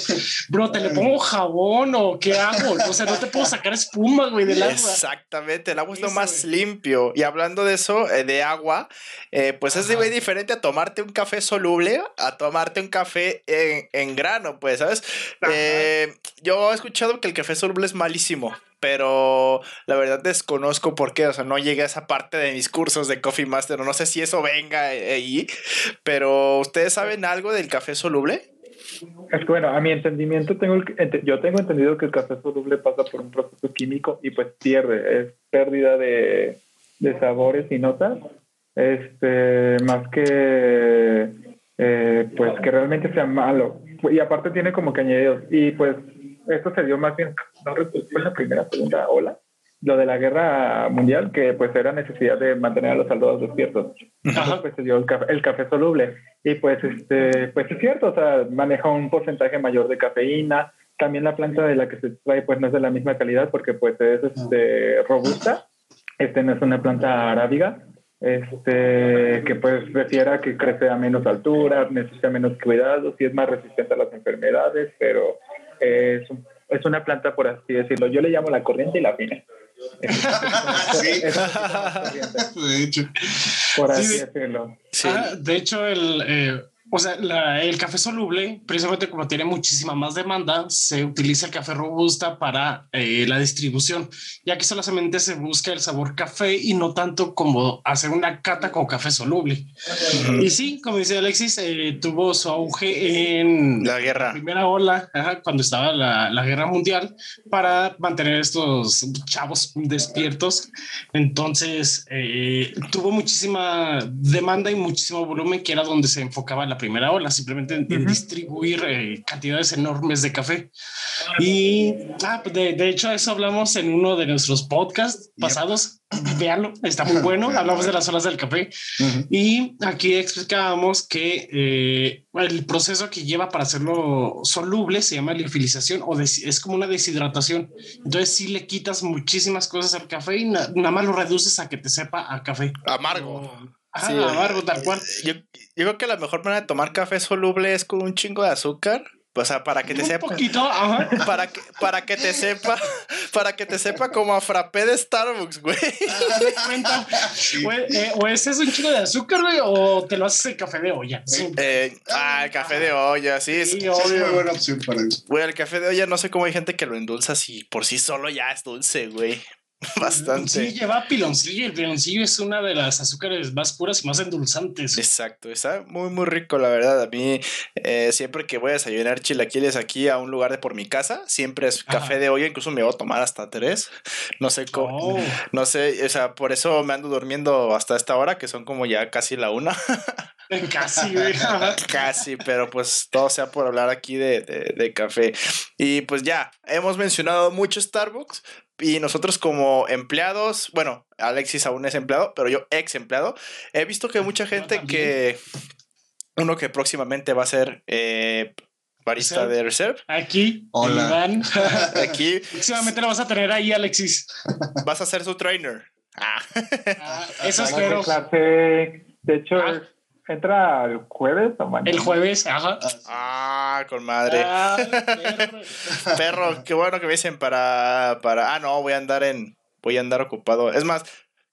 bro, ¿te le pongo jabón o qué hago? O sea, no te puedo sacar espuma, güey, del agua. Exactamente, el agua es lo más limpio. Y hablando de eso, eh, de agua, eh, pues es muy diferente a tomarte un café soluble a tomarte un café en, grano, pues, ¿sabes? Eh, yo he escuchado que el café soluble es malísimo pero la verdad desconozco por qué, o sea, no llegué a esa parte de mis cursos de Coffee Master, no sé si eso venga ahí, pero ¿ustedes saben algo del café soluble? Es que bueno, a mi entendimiento tengo yo tengo entendido que el café soluble pasa por un proceso químico y pues pierde, es pérdida de, de sabores y notas, este, más que eh, pues que realmente sea malo. Y aparte tiene como que añadidos. Y pues esto se dio más bien, no fue la primera, segunda ola, lo de la guerra mundial, que pues era necesidad de mantener a los soldados despiertos. Entonces, pues se dio el café, soluble. Y pues, este, pues es cierto, o sea, maneja un porcentaje mayor de cafeína. También la planta de la que se extrae, pues no es de la misma calidad porque pues es este, robusta. Este no es una planta arábiga, este, que pues refiere a que crece a menos altura, necesita menos cuidados y es más resistente a las enfermedades, pero es, es una planta, por así decirlo. Yo le llamo la corriente y la fina. [LAUGHS] sí. de hecho. Por así decirlo. Ah, de hecho, el, eh, o sea, el café soluble, precisamente como tiene muchísima más demanda, se utiliza el café robusta para eh, la distribución, ya que solamente se busca el sabor café y no tanto como hacer una cata con café soluble. Y sí, como dice Alexis, eh, tuvo su auge en la guerra. primera ola, cuando estaba la, la, guerra mundial, para mantener estos chavos despiertos. Entonces, eh, tuvo muchísima demanda y muchísimo volumen, que era donde se enfocaba la primera ola, simplemente en, distribuir eh, cantidades enormes de café. Y ah, pues de, de, hecho, eso hablamos en uno de nuestros podcasts pasados. [CLEARS THROAT] Veanlo, está muy bueno. Hablamos de las olas del café y aquí explicábamos que eh, el proceso que lleva para hacerlo soluble se llama liofilización o es como una deshidratación. Entonces, si le quitas muchísimas cosas al café y nada más lo reduces a que te sepa a café amargo. sí, amargo, tal cual. Yo, yo creo que la mejor manera de tomar café soluble es con un chingo de azúcar. O sea, para que te sepa. Un poquito, ajá. Para que, para que te sepa, para que te sepa como a frappé de Starbucks, güey. Eh, o, ese es un chingo de azúcar, güey, o te lo haces el café de olla. Eh, ah, el café de olla, sí. Sí, es una buena opción para eso. Güey, el café de olla no sé cómo hay gente que lo endulza si por sí solo ya es dulce, güey. [LAUGHS] Bastante. Sí, lleva piloncillo. El piloncillo es una de las azúcares más puras y más endulzantes. Exacto, está muy, muy rico, la verdad. A mí, eh, siempre que voy a desayunar chilaquiles aquí a un lugar de por mi casa, siempre es café de olla. Incluso me voy a tomar hasta tres. [LAUGHS] No sé cómo. Oh. No sé, o sea, por eso me ando durmiendo hasta esta hora, que son como ya casi la una. [LAUGHS] Casi. Casi, pero pues todo sea por hablar aquí de, de, de, café. Y pues ya, hemos mencionado mucho Starbucks. Y nosotros como empleados, bueno, Alexis aún es empleado, pero yo ex empleado, he visto que mucha gente que, uno que próximamente va a ser eh, barista de Reserve. Aquí, Hola. Iván. [LAUGHS] Aquí. Próximamente lo vas a tener ahí, Alexis. Vas a ser su trainer. Ah. Ah, eso Clase, espero. clase. De hecho, Ah. Entra el jueves o mañana. El jueves, ajá. Ah, con madre. Ah, [LAUGHS] perro. Perro, qué bueno que me dicen para, para. Ah, no, voy a andar en. Voy a andar ocupado. Es más,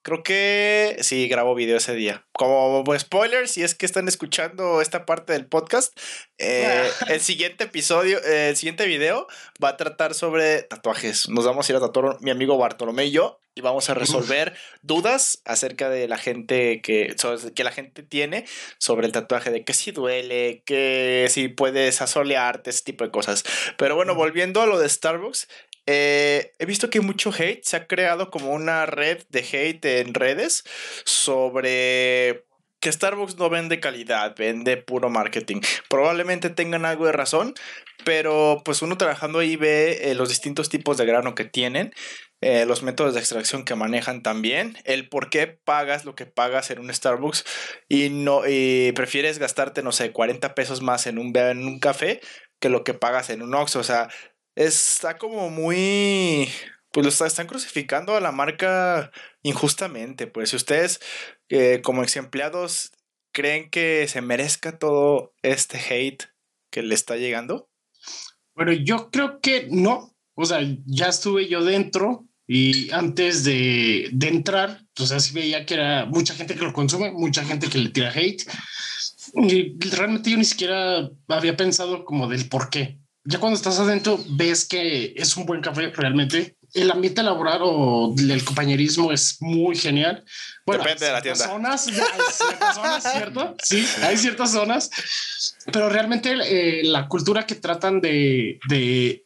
creo que sí grabo video ese día. Como spoiler, si es que están escuchando esta parte del podcast, eh, [LAUGHS] el siguiente episodio, eh, el siguiente video va a tratar sobre tatuajes. Nos vamos a ir a tatuar mi amigo Bartolomé y yo y vamos a resolver [LAUGHS] dudas acerca de la gente que, que la gente tiene sobre el tatuaje, de que si duele, que si puedes asolearte, ese tipo de cosas. Pero bueno, volviendo a lo de Starbucks, eh, he visto que mucho hate se ha creado como una red de hate en redes sobre que Starbucks no vende calidad, vende puro marketing. Probablemente tengan algo de razón, pero pues uno trabajando ahí ve eh, los distintos tipos de grano que tienen, eh, los métodos de extracción que manejan también, el por qué pagas lo que pagas en un Starbucks y no y prefieres gastarte, no sé, 40 pesos más en un, en un café que lo que pagas en un Oxxo. O sea, está como muy... Pues lo está- están crucificando a la marca injustamente. Pues si ustedes eh, como ex empleados creen que se merezca todo este hate que le está llegando. Bueno, yo creo que no. O sea, ya estuve yo dentro y antes de, de entrar, pues así veía que era mucha gente que lo consume, mucha gente que le tira hate. Y realmente yo ni siquiera había pensado como del por qué. Ya cuando estás adentro ves que es un buen café realmente. El ambiente laboral o el compañerismo es muy genial. Depende de la tienda. Zonas, hay ciertas zonas, ¿cierto? [LAUGHS] Sí, hay ciertas zonas. Pero realmente eh, la cultura que tratan de, de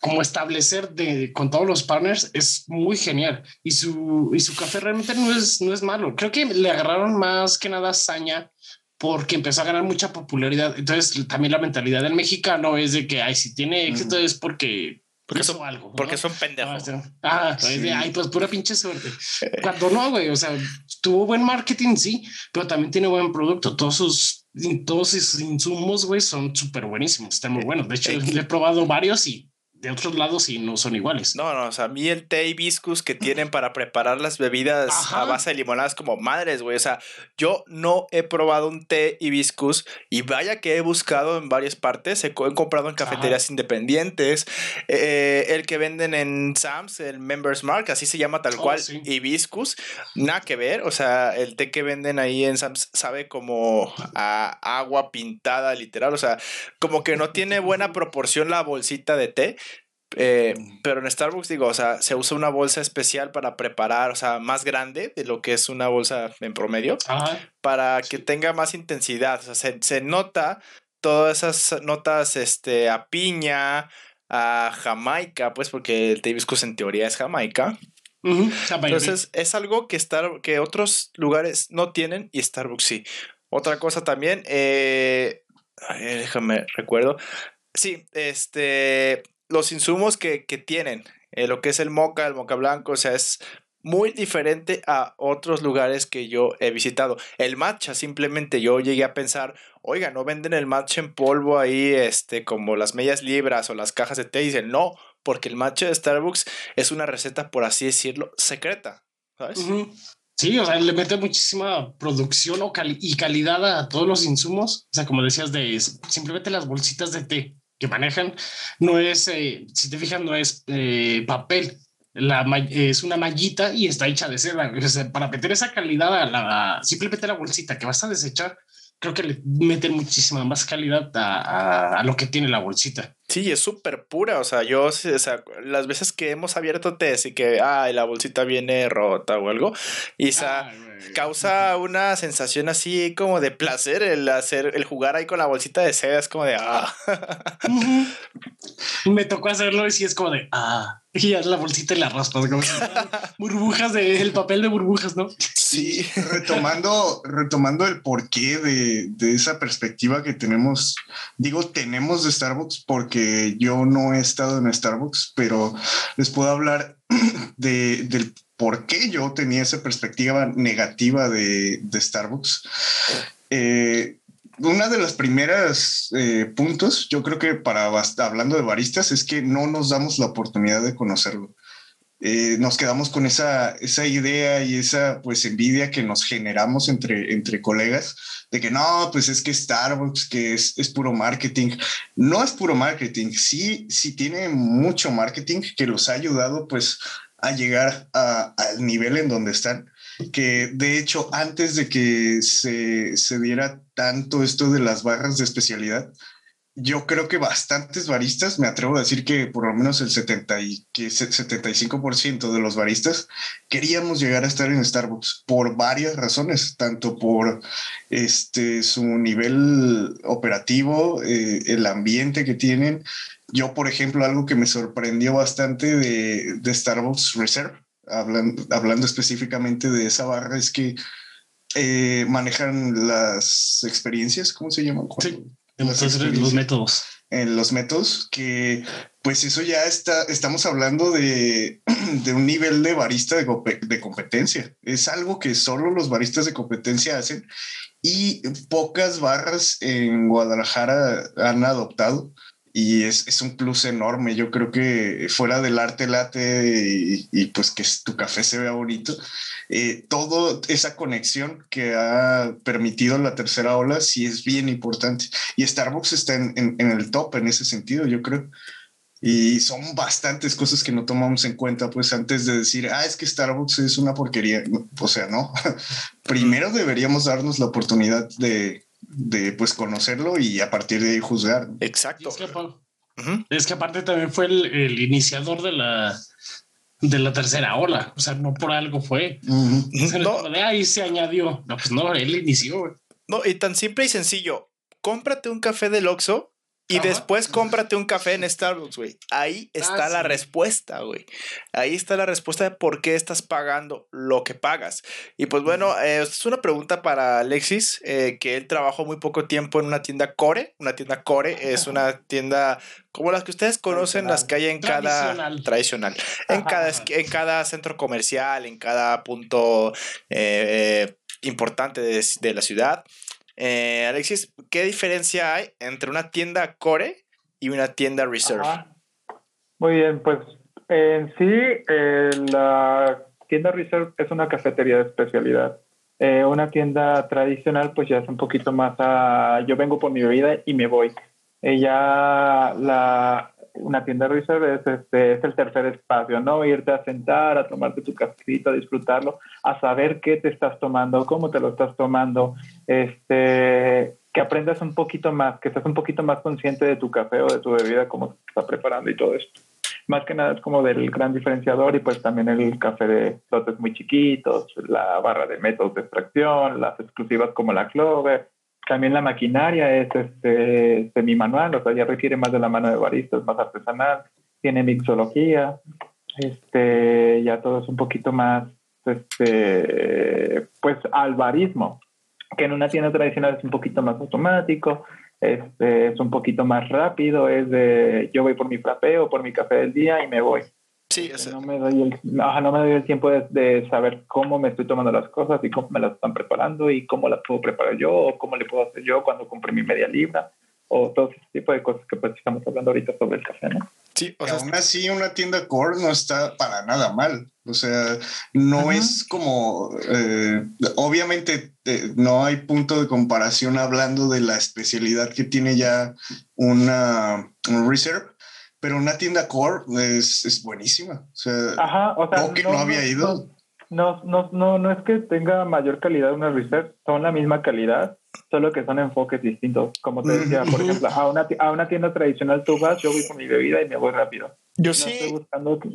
como establecer de, con todos los partners es muy genial y su, y su café realmente no es, no es malo. Creo que le agarraron más que nada saña porque empezó a ganar mucha popularidad. Entonces también la mentalidad del mexicano es de que, ay, si tiene éxito es porque, Porque son- algo. Porque ¿no? son pendejos. Ah, es de, Sí. ay, pues pura pinche suerte. Cuando no, güey, o sea, tuvo buen marketing, sí, pero también tiene buen producto. Todos sus, todos sus insumos, güey, son súper buenísimos, están muy buenos. De hecho, Eh, le he probado varios y de otros lados y no son iguales. No, no, o sea, a mí el té hibiscus que tienen para preparar las bebidas Ajá. a base de limonadas como madres, güey. O sea, yo no he probado un té hibiscus y vaya que he buscado en varias partes. He comprado en cafeterías independientes. eh, el que venden en Sam's, el Members Mark, así se llama tal Oh, cual, sí. hibiscus. Nada que ver. O sea, el té que venden ahí en Sam's sabe como a agua pintada, literal. O sea, como que no tiene buena proporción la bolsita de té. Eh, pero en Starbucks digo, o sea, se usa una bolsa especial para preparar, o sea, más grande de lo que es una bolsa en promedio, Ajá. para que tenga más intensidad. O sea, se, se nota todas esas notas este, a piña, a Jamaica, pues porque el té hibiscus en teoría es Jamaica. Entonces, es algo que, Star, que otros lugares no tienen y Starbucks sí. Otra cosa también, eh, déjame recuerdo. Sí, este, los insumos que, que tienen, eh, lo que es el moca, el moca blanco, o sea, es muy diferente a otros lugares que yo he visitado. El matcha, simplemente yo llegué a pensar, oiga, no venden el matcha en polvo ahí, este, como las medias libras o las cajas de té. Y dicen, no, porque el matcha de Starbucks es una receta, por así decirlo, secreta. Sí, o sea, le mete muchísima producción o cali- y calidad a todos los insumos. O sea, como decías, de simplemente las bolsitas de té que manejan, no es, eh, si te fijas, no es eh, papel. La, es una mallita y está hecha de seda. Para meter esa calidad a la, simplemente la bolsita que vas a desechar, creo que le meten muchísima más calidad a lo que tiene la bolsita. Sí, es súper pura. O sea, yo, o sea, las veces que hemos abierto test y que, ay, la bolsita viene rota o algo, y esa causa una sensación así como de placer el hacer, el jugar ahí con la bolsita de seda. Es como de, ah. Me tocó hacerlo y sí es como de, ah. Y ya la bolsita y la raspas, como [LAUGHS] burbujas de el papel de burbujas, ¿no? Sí, retomando, retomando el porqué de, de esa perspectiva que tenemos, digo, tenemos de Starbucks porque yo no he estado en Starbucks, pero les puedo hablar [CLEARS THROAT] de, del por qué yo tenía esa perspectiva negativa de, Starbucks. Eh, una de las primeras eh, puntos, yo creo que para hablando de baristas, es que no nos damos la oportunidad de conocerlo. Eh, nos quedamos con esa, esa idea y esa pues envidia que nos generamos entre, entre colegas de que no, pues es que Starbucks, que es, es puro marketing. No es puro marketing, sí, sí tiene mucho marketing que los ha ayudado pues a llegar al nivel en donde están que de hecho antes de que se, se diera tanto esto de las barras de especialidad, yo creo que bastantes baristas, me atrevo a decir que por lo menos el 70 y, que 75% de los baristas queríamos llegar a estar en Starbucks por varias razones, tanto por este, su nivel operativo, eh, el ambiente que tienen. Yo, por ejemplo, algo que me sorprendió bastante de, de Starbucks Reserve hablando, hablando específicamente de esa barra, es que eh, manejan las experiencias, ¿cómo se llaman? Sí, los métodos. En los métodos, que pues eso ya está, estamos hablando de, [CLEARS THROAT] de un nivel de barista de, de, competencia. Es algo que solo los baristas de competencia hacen y pocas barras en Guadalajara han adoptado y es, es, un plus enorme. Yo creo que fuera del arte late y, pues que tu café se vea bonito, eh, toda esa conexión que ha permitido la tercera ola sí es bien importante. Y Starbucks está en, en, el top en ese sentido, yo creo. Y son bastantes cosas que no tomamos en cuenta, pues antes de decir, ah, es que Starbucks es una porquería. O sea, no. [LAUGHS] Primero deberíamos darnos la oportunidad de, de pues conocerlo y a partir de ahí juzgar. Exacto. Es que, aparte también fue el, iniciador de la de la tercera ola, o sea, no por algo fue. de ahí se añadió. No, pues no, él inició. No, y tan simple y sencillo. Cómprate un café del Oxxo y después cómprate un café en Starbucks, güey. Ahí ah, está la respuesta, güey. Ahí está la respuesta de por qué estás pagando lo que pagas. Y pues bueno, eh, es una pregunta para Alexis, eh, que él trabajó muy poco tiempo en una tienda Core. Una tienda Core es una [LAUGHS] tienda como las que ustedes conocen, las que hay en cada tradicional, en cada, en cada centro comercial, en cada punto eh, importante de la ciudad. Eh, Alexis, ¿qué diferencia hay entre una tienda Core y una tienda Reserve? Muy bien, pues en sí, eh, la tienda Reserve es una cafetería de especialidad. Eh, una tienda tradicional, pues ya es un poquito más a. Yo vengo por mi bebida y me voy. Ella, la, una tienda reserve es, este, es el tercer espacio, ¿no? Irte a sentar, a tomarte tu cafecito, a disfrutarlo, a saber qué te estás tomando, cómo te lo estás tomando, este, que aprendas un poquito más, que estés un poquito más consciente de tu café o de tu bebida, cómo se está preparando y todo esto. Más que nada es como del gran diferenciador y pues también el café de lotes muy chiquitos, la barra de métodos de extracción, las exclusivas como la Clover, también la maquinaria es este, semi-manual, o sea, ya requiere más de la mano de baristas, más artesanal, tiene mixología, este, ya todo es un poquito más, este, pues, albarismo, que en una tienda tradicional es un poquito más automático, este, es un poquito más rápido, es de yo voy por mi frappé o por mi café del día y me voy. Sí, no, me doy el, no, me doy el tiempo de, saber cómo me estoy tomando las cosas y cómo me las están preparando y cómo las puedo preparar yo o cómo le puedo hacer yo cuando compré mi media libra o todo ese tipo de cosas que pues estamos hablando ahorita sobre el café, ¿no? Sí, o sea, aún así una tienda core no está para nada mal. O sea, no es como, eh, obviamente eh, no hay punto de comparación hablando de la especialidad que tiene ya una un reserve, pero una tienda core es, es buenísima. O sea, Ajá, o sea no, que no, había ido. no, no, no, no es que tenga mayor calidad una reserve, son la misma calidad, solo que son enfoques distintos. Como te decía, por ejemplo, a una, a una tienda tradicional tú vas, yo voy con mi bebida y me voy rápido. Yo no sí. Estoy buscando que,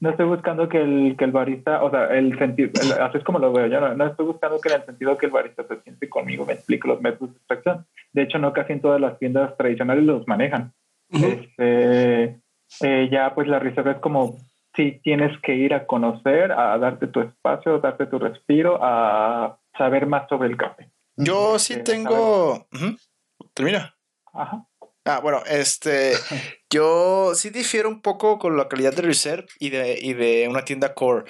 no estoy buscando que el, que el barista, o sea, el sentido, así es como lo veo yo, no, no, estoy buscando que en el sentido que el barista se siente conmigo, me explique los métodos de extracción. De hecho, no casi en todas las tiendas tradicionales los manejan. Uh -huh. este, eh, ya pues la reserva es como si tienes que ir a conocer, a darte tu espacio, a darte tu respiro, a saber más sobre el café. Yo sí eh, tengo... Uh -huh. Termina. Ajá. Ah, bueno, este, yo sí difiero un poco con la calidad de Reserve y de, y de una tienda Core.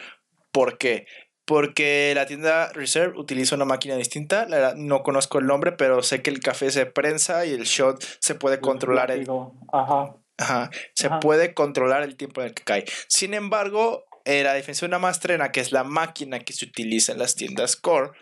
¿Por qué? Porque la tienda Reserve utiliza una máquina distinta, la verdad, no conozco el nombre, pero sé que el café se prensa y el shot se puede controlar. El, Ajá. Ajá, se Ajá. puede controlar el tiempo en el que cae. Sin embargo, eh, la diferencia de una mastrena, que es la máquina que se utiliza en las tiendas Core,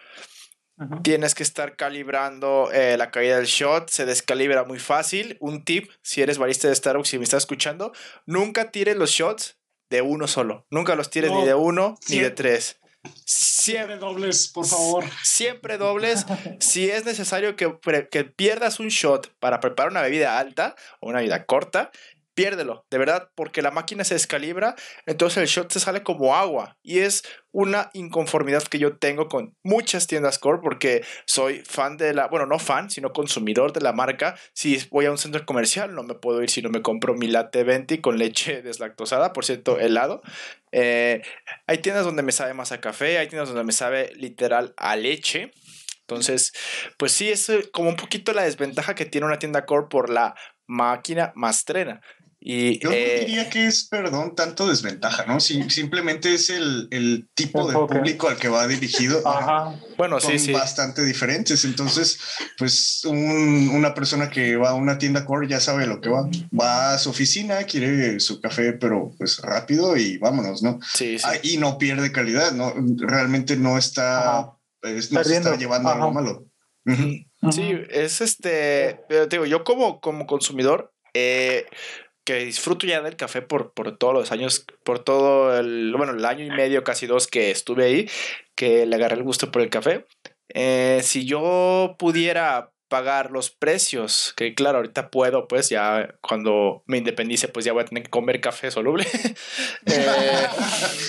Ajá. Tienes que estar calibrando eh, la caída del shot, se descalibra muy fácil. Un tip, si eres barista de Starbucks y me estás escuchando, nunca tires los shots de uno solo. Nunca los tires No, ni de uno ni de tres. Siempre dobles, por favor. siempre dobles. si es necesario que, que pierdas un shot para preparar una bebida alta o una bebida corta, piérdelo, de verdad, porque la máquina se descalibra, entonces el shot se sale como agua. Y es una inconformidad que yo tengo con muchas tiendas core, porque soy fan de la, bueno, no fan, sino consumidor de la marca. Si voy a un centro comercial, no me puedo ir si no me compro mi latte venti con leche [LAUGHS] deslactosada, por cierto, helado. Eh, hay tiendas donde me sabe más a café, hay tiendas donde me sabe literal a leche. Entonces, pues sí, es eh, como un poquito la desventaja que tiene una tienda core por la máquina mastrena. Y Yo eh, no diría que es, perdón, tanto desventaja, ¿no? Si- simplemente es el, el tipo de público al que va dirigido. Ajá. bueno, son sí, sí. bastante diferentes. Entonces, pues un- una persona que va a una tienda core ya sabe lo que va. Va a su oficina, quiere su café, pero pues rápido y vámonos, ¿no? Sí, sí. Ah, y no pierde calidad, ¿no? Realmente no está, Ajá. es- no está llevando algo Ajá. malo. Ujú. Sí, es este, pero te digo, yo como, como consumidor, eh, que disfruto ya del café por, por todos los años, por todo el, bueno, el año y medio, casi dos que estuve ahí, que le agarré el gusto por el café. eh, si yo pudiera pagar los precios, que claro, ahorita puedo, pues ya cuando me independice, pues ya voy a tener que comer café soluble. [LAUGHS] Eh,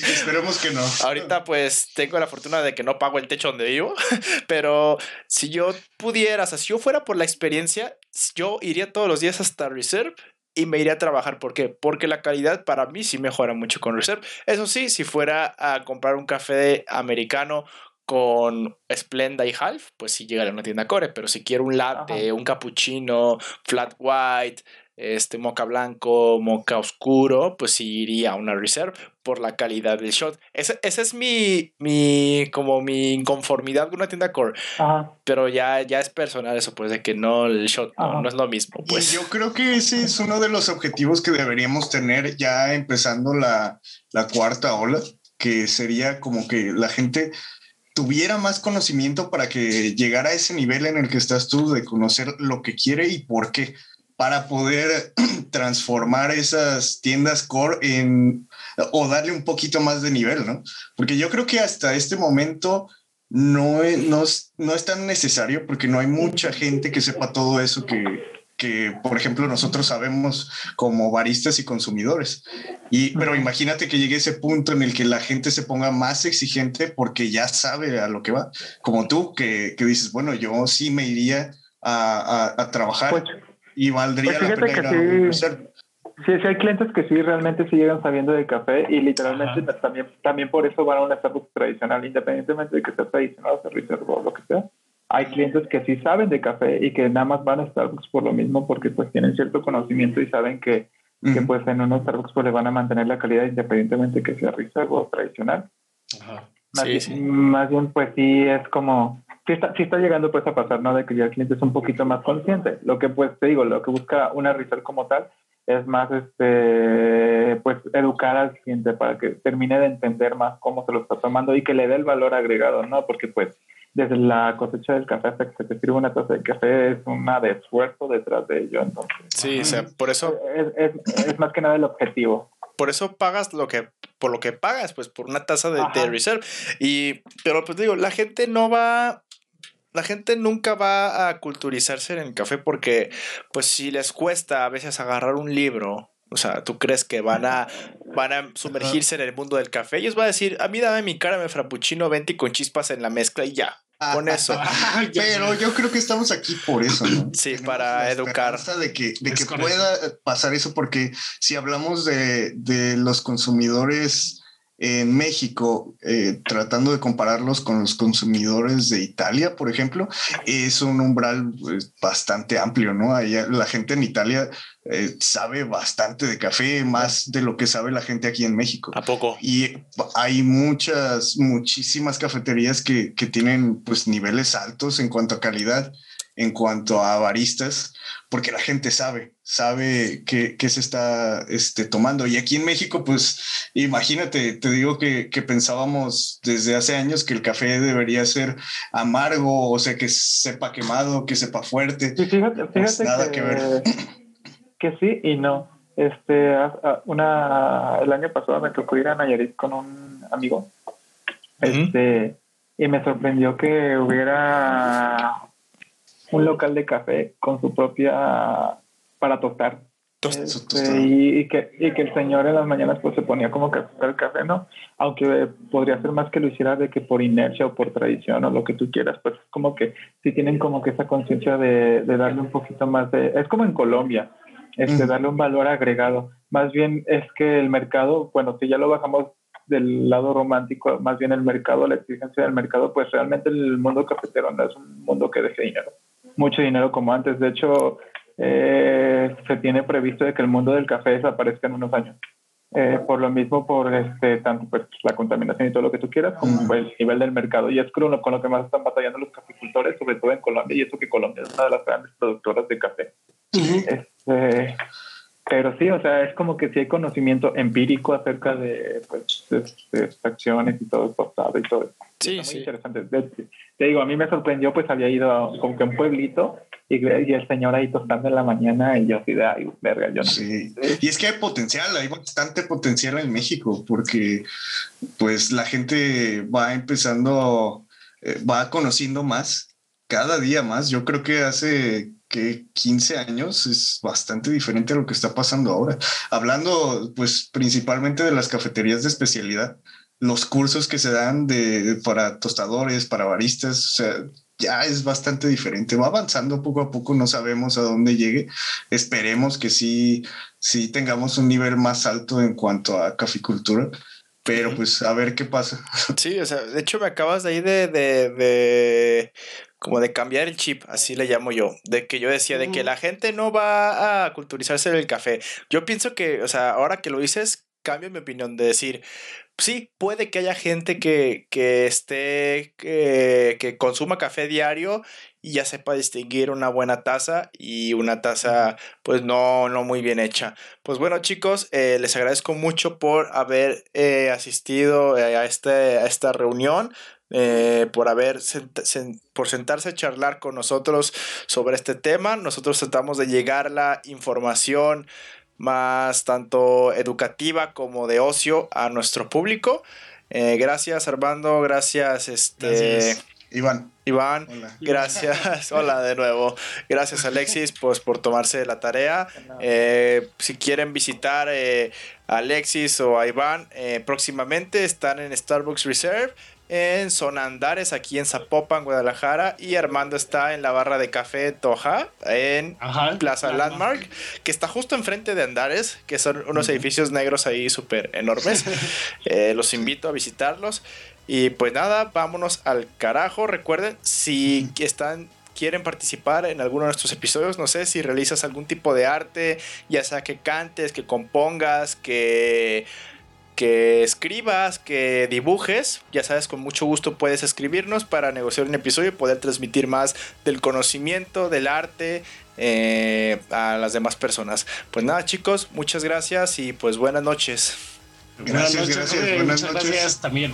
Esperemos que no. Ahorita pues tengo la fortuna de que no pago el techo donde vivo, [LAUGHS] pero si yo pudiera, o sea, si yo fuera por la experiencia, yo iría todos los días hasta Reserve y me iría a trabajar. ¿Por qué? Porque la calidad para mí sí mejora mucho con Reserve. Eso sí, si fuera a comprar un café americano con Splenda y Half, pues sí llegaría a una tienda core, pero si quiero un latte, Ajá. un cappuccino, flat white, este moca blanco, moca oscuro, pues sí iría a una reserve por la calidad del shot. Ese- Esa es mi, mi, como mi inconformidad con una tienda core, Ajá. pero ya, ya es personal eso, pues de que no, el shot no, no es lo mismo, pues. Y yo creo que ese es uno de los objetivos que deberíamos tener ya empezando la, la cuarta ola, que sería como que la gente tuviera más conocimiento para que llegara a ese nivel en el que estás tú de conocer lo que quiere y por qué, para poder [CLEARS THROAT] transformar esas tiendas core en o darle un poquito más de nivel, ¿no? Porque yo creo que hasta este momento no es, no es, no es tan necesario porque no hay mucha gente que sepa todo eso que, que, por ejemplo, nosotros sabemos como baristas y consumidores. Y, pero imagínate que llegue ese punto en el que la gente se ponga más exigente porque ya sabe a lo que va. Como tú, que, que dices, bueno, yo sí me iría a, a- a trabajar Pues y valdría pues la pena que sí. Sí, sí hay clientes que sí realmente sí llegan sabiendo de café y literalmente también, también por eso van a una Starbucks tradicional, independientemente de que sea tradicional o sea reserva o lo que sea. Hay clientes que sí saben de café y que nada más van a Starbucks por lo mismo porque pues tienen cierto conocimiento y saben que, que Ujú. pues en unos Starbucks pues le van a mantener la calidad independientemente que sea reserva o tradicional. Ajá. Más, Sí, bien, sí. más bien, pues sí es como, sí está, sí está llegando pues a pasar, ¿no? De que ya el cliente es un poquito más consciente. Lo que pues te digo, lo que busca una research como tal es más, este, pues educar al cliente para que termine de entender más cómo se lo está tomando y que le dé el valor agregado, ¿no? Porque pues desde la cosecha del café hasta que se te sirve una taza de café es una de esfuerzo detrás de ello, entonces Sí, o sea, por eso, es, es, es más que nada el objetivo. por eso pagas lo que por lo que pagas, pues por una taza de, de reserve. Y, pero pues digo, la gente no va la gente nunca va a culturizarse en el café porque, pues, si les cuesta a veces agarrar un libro, o sea, ¿tú crees que van a, van a sumergirse en el mundo del café? Ellos van a decir, a mí dame mi cara de frappuccino 20 con chispas en la mezcla y ya. Con eso. [LAUGHS] [LAUGHS] Pero yo creo que estamos aquí por eso, ¿no? Sí, para educar. De que, de que pueda pasar eso, porque si hablamos de, de los consumidores en México, eh, tratando de compararlos con los consumidores de Italia, por ejemplo, es un umbral pues, bastante amplio, ¿no? la gente en Italia eh, sabe bastante de café, más de lo que sabe la gente aquí en México. ¿A poco? Y hay muchas, muchísimas cafeterías que, que tienen pues niveles altos en cuanto a calidad en cuanto a baristas, porque la gente sabe, sabe qué, se está este, tomando. Y aquí en México, pues imagínate, te digo que, pensábamos desde hace años que el café debería ser amargo, o sea, que sepa quemado, que sepa fuerte. Sí, fíjate, pues, nada que, ver. Que sí y no. Este, una, el año pasado me tocó ir a Nayarit con un amigo. Este, y me sorprendió que hubiera un local de café con su propia para tostar. Este, y, que, y que el señor en las mañanas pues se ponía como que a tostar el café, ¿no? Aunque podría ser más que lo hiciera de que por inercia o por tradición o lo que tú quieras, pues como que si tienen como que esa conciencia de, darle un poquito más de... Es como en Colombia, este, darle un valor agregado. Más bien es que el mercado, bueno, si ya lo bajamos del lado romántico, más bien el mercado, la exigencia del mercado, pues realmente el mundo cafetero no es un mundo que deje dinero mucho dinero como antes. De hecho, eh, se tiene previsto de que el mundo del café desaparezca en unos años. Eh, por lo mismo, por este tanto pues, la contaminación y todo lo que tú quieras, como el nivel del mercado. Y es con lo, con lo que más están batallando los caficultores, sobre todo en Colombia, y eso que Colombia es una de las grandes productoras de café. este, pero sí, o sea, es como que si hay conocimiento empírico acerca de, pues, de, extracciones y todo el y todo eso. Sí, sí. interesante. Te digo, a mí me sorprendió, pues había ido como que a un pueblito y, y, el señor ahí tostando en la mañana y yo así de, ay, verga, yo no. Sí, y es que hay potencial, hay bastante potencial en México porque pues la gente va empezando, eh, va conociendo más cada día más. Yo creo que hace que 15 años es bastante diferente a lo que está pasando ahora. Hablando pues principalmente de las cafeterías de especialidad, los cursos que se dan de, para tostadores, para baristas, o sea, ya es bastante diferente. Va avanzando poco a poco, no sabemos a dónde llegue. Esperemos que sí, sí tengamos un nivel más alto en cuanto a caficultura. Pero pues a ver qué pasa. Sí, o sea, de hecho me acabas de ahí de, de como de cambiar el chip, así le llamo yo, de que yo decía de que la gente no va a culturizarse del café. Yo pienso que, o sea, ahora que lo dices, cambio mi opinión de decir, sí, puede que haya gente que, que esté, que, que consuma café diario y ya sepa distinguir una buena taza y una taza pues no, no muy bien hecha. Pues bueno chicos, eh, les agradezco mucho por haber eh, asistido eh, a, este, a esta reunión. Eh, por haber por sentarse a charlar con nosotros sobre este tema. Nosotros tratamos de llegar la información más tanto educativa como de ocio a nuestro público. Eh, gracias Armando, gracias este Iván. Iván, gracias. [LAUGHS] Hola de nuevo. Gracias Alexis pues, por tomarse la tarea. Eh, si quieren visitar a Alexis o a Iván próximamente están en Starbucks Reserve en Zona Andares, aquí en Zapopan, Guadalajara. Y Armando está en la barra de café Toja, en Plaza Landmark, que está justo enfrente de Andares, que son unos edificios negros ahí súper enormes. [LAUGHS] Eh, los invito a visitarlos. Y pues nada, vámonos al carajo. Recuerden, si están quieren participar en alguno de nuestros episodios, no sé si realizas algún tipo de arte, ya sea que cantes, que compongas, que que escribas, que dibujes. Ya sabes, con mucho gusto puedes escribirnos para negociar un episodio y poder transmitir más del conocimiento, del arte eh, a las demás personas. Pues nada, chicos, muchas gracias y pues buenas noches. Gracias, gracias. Buenas noches. gracias también.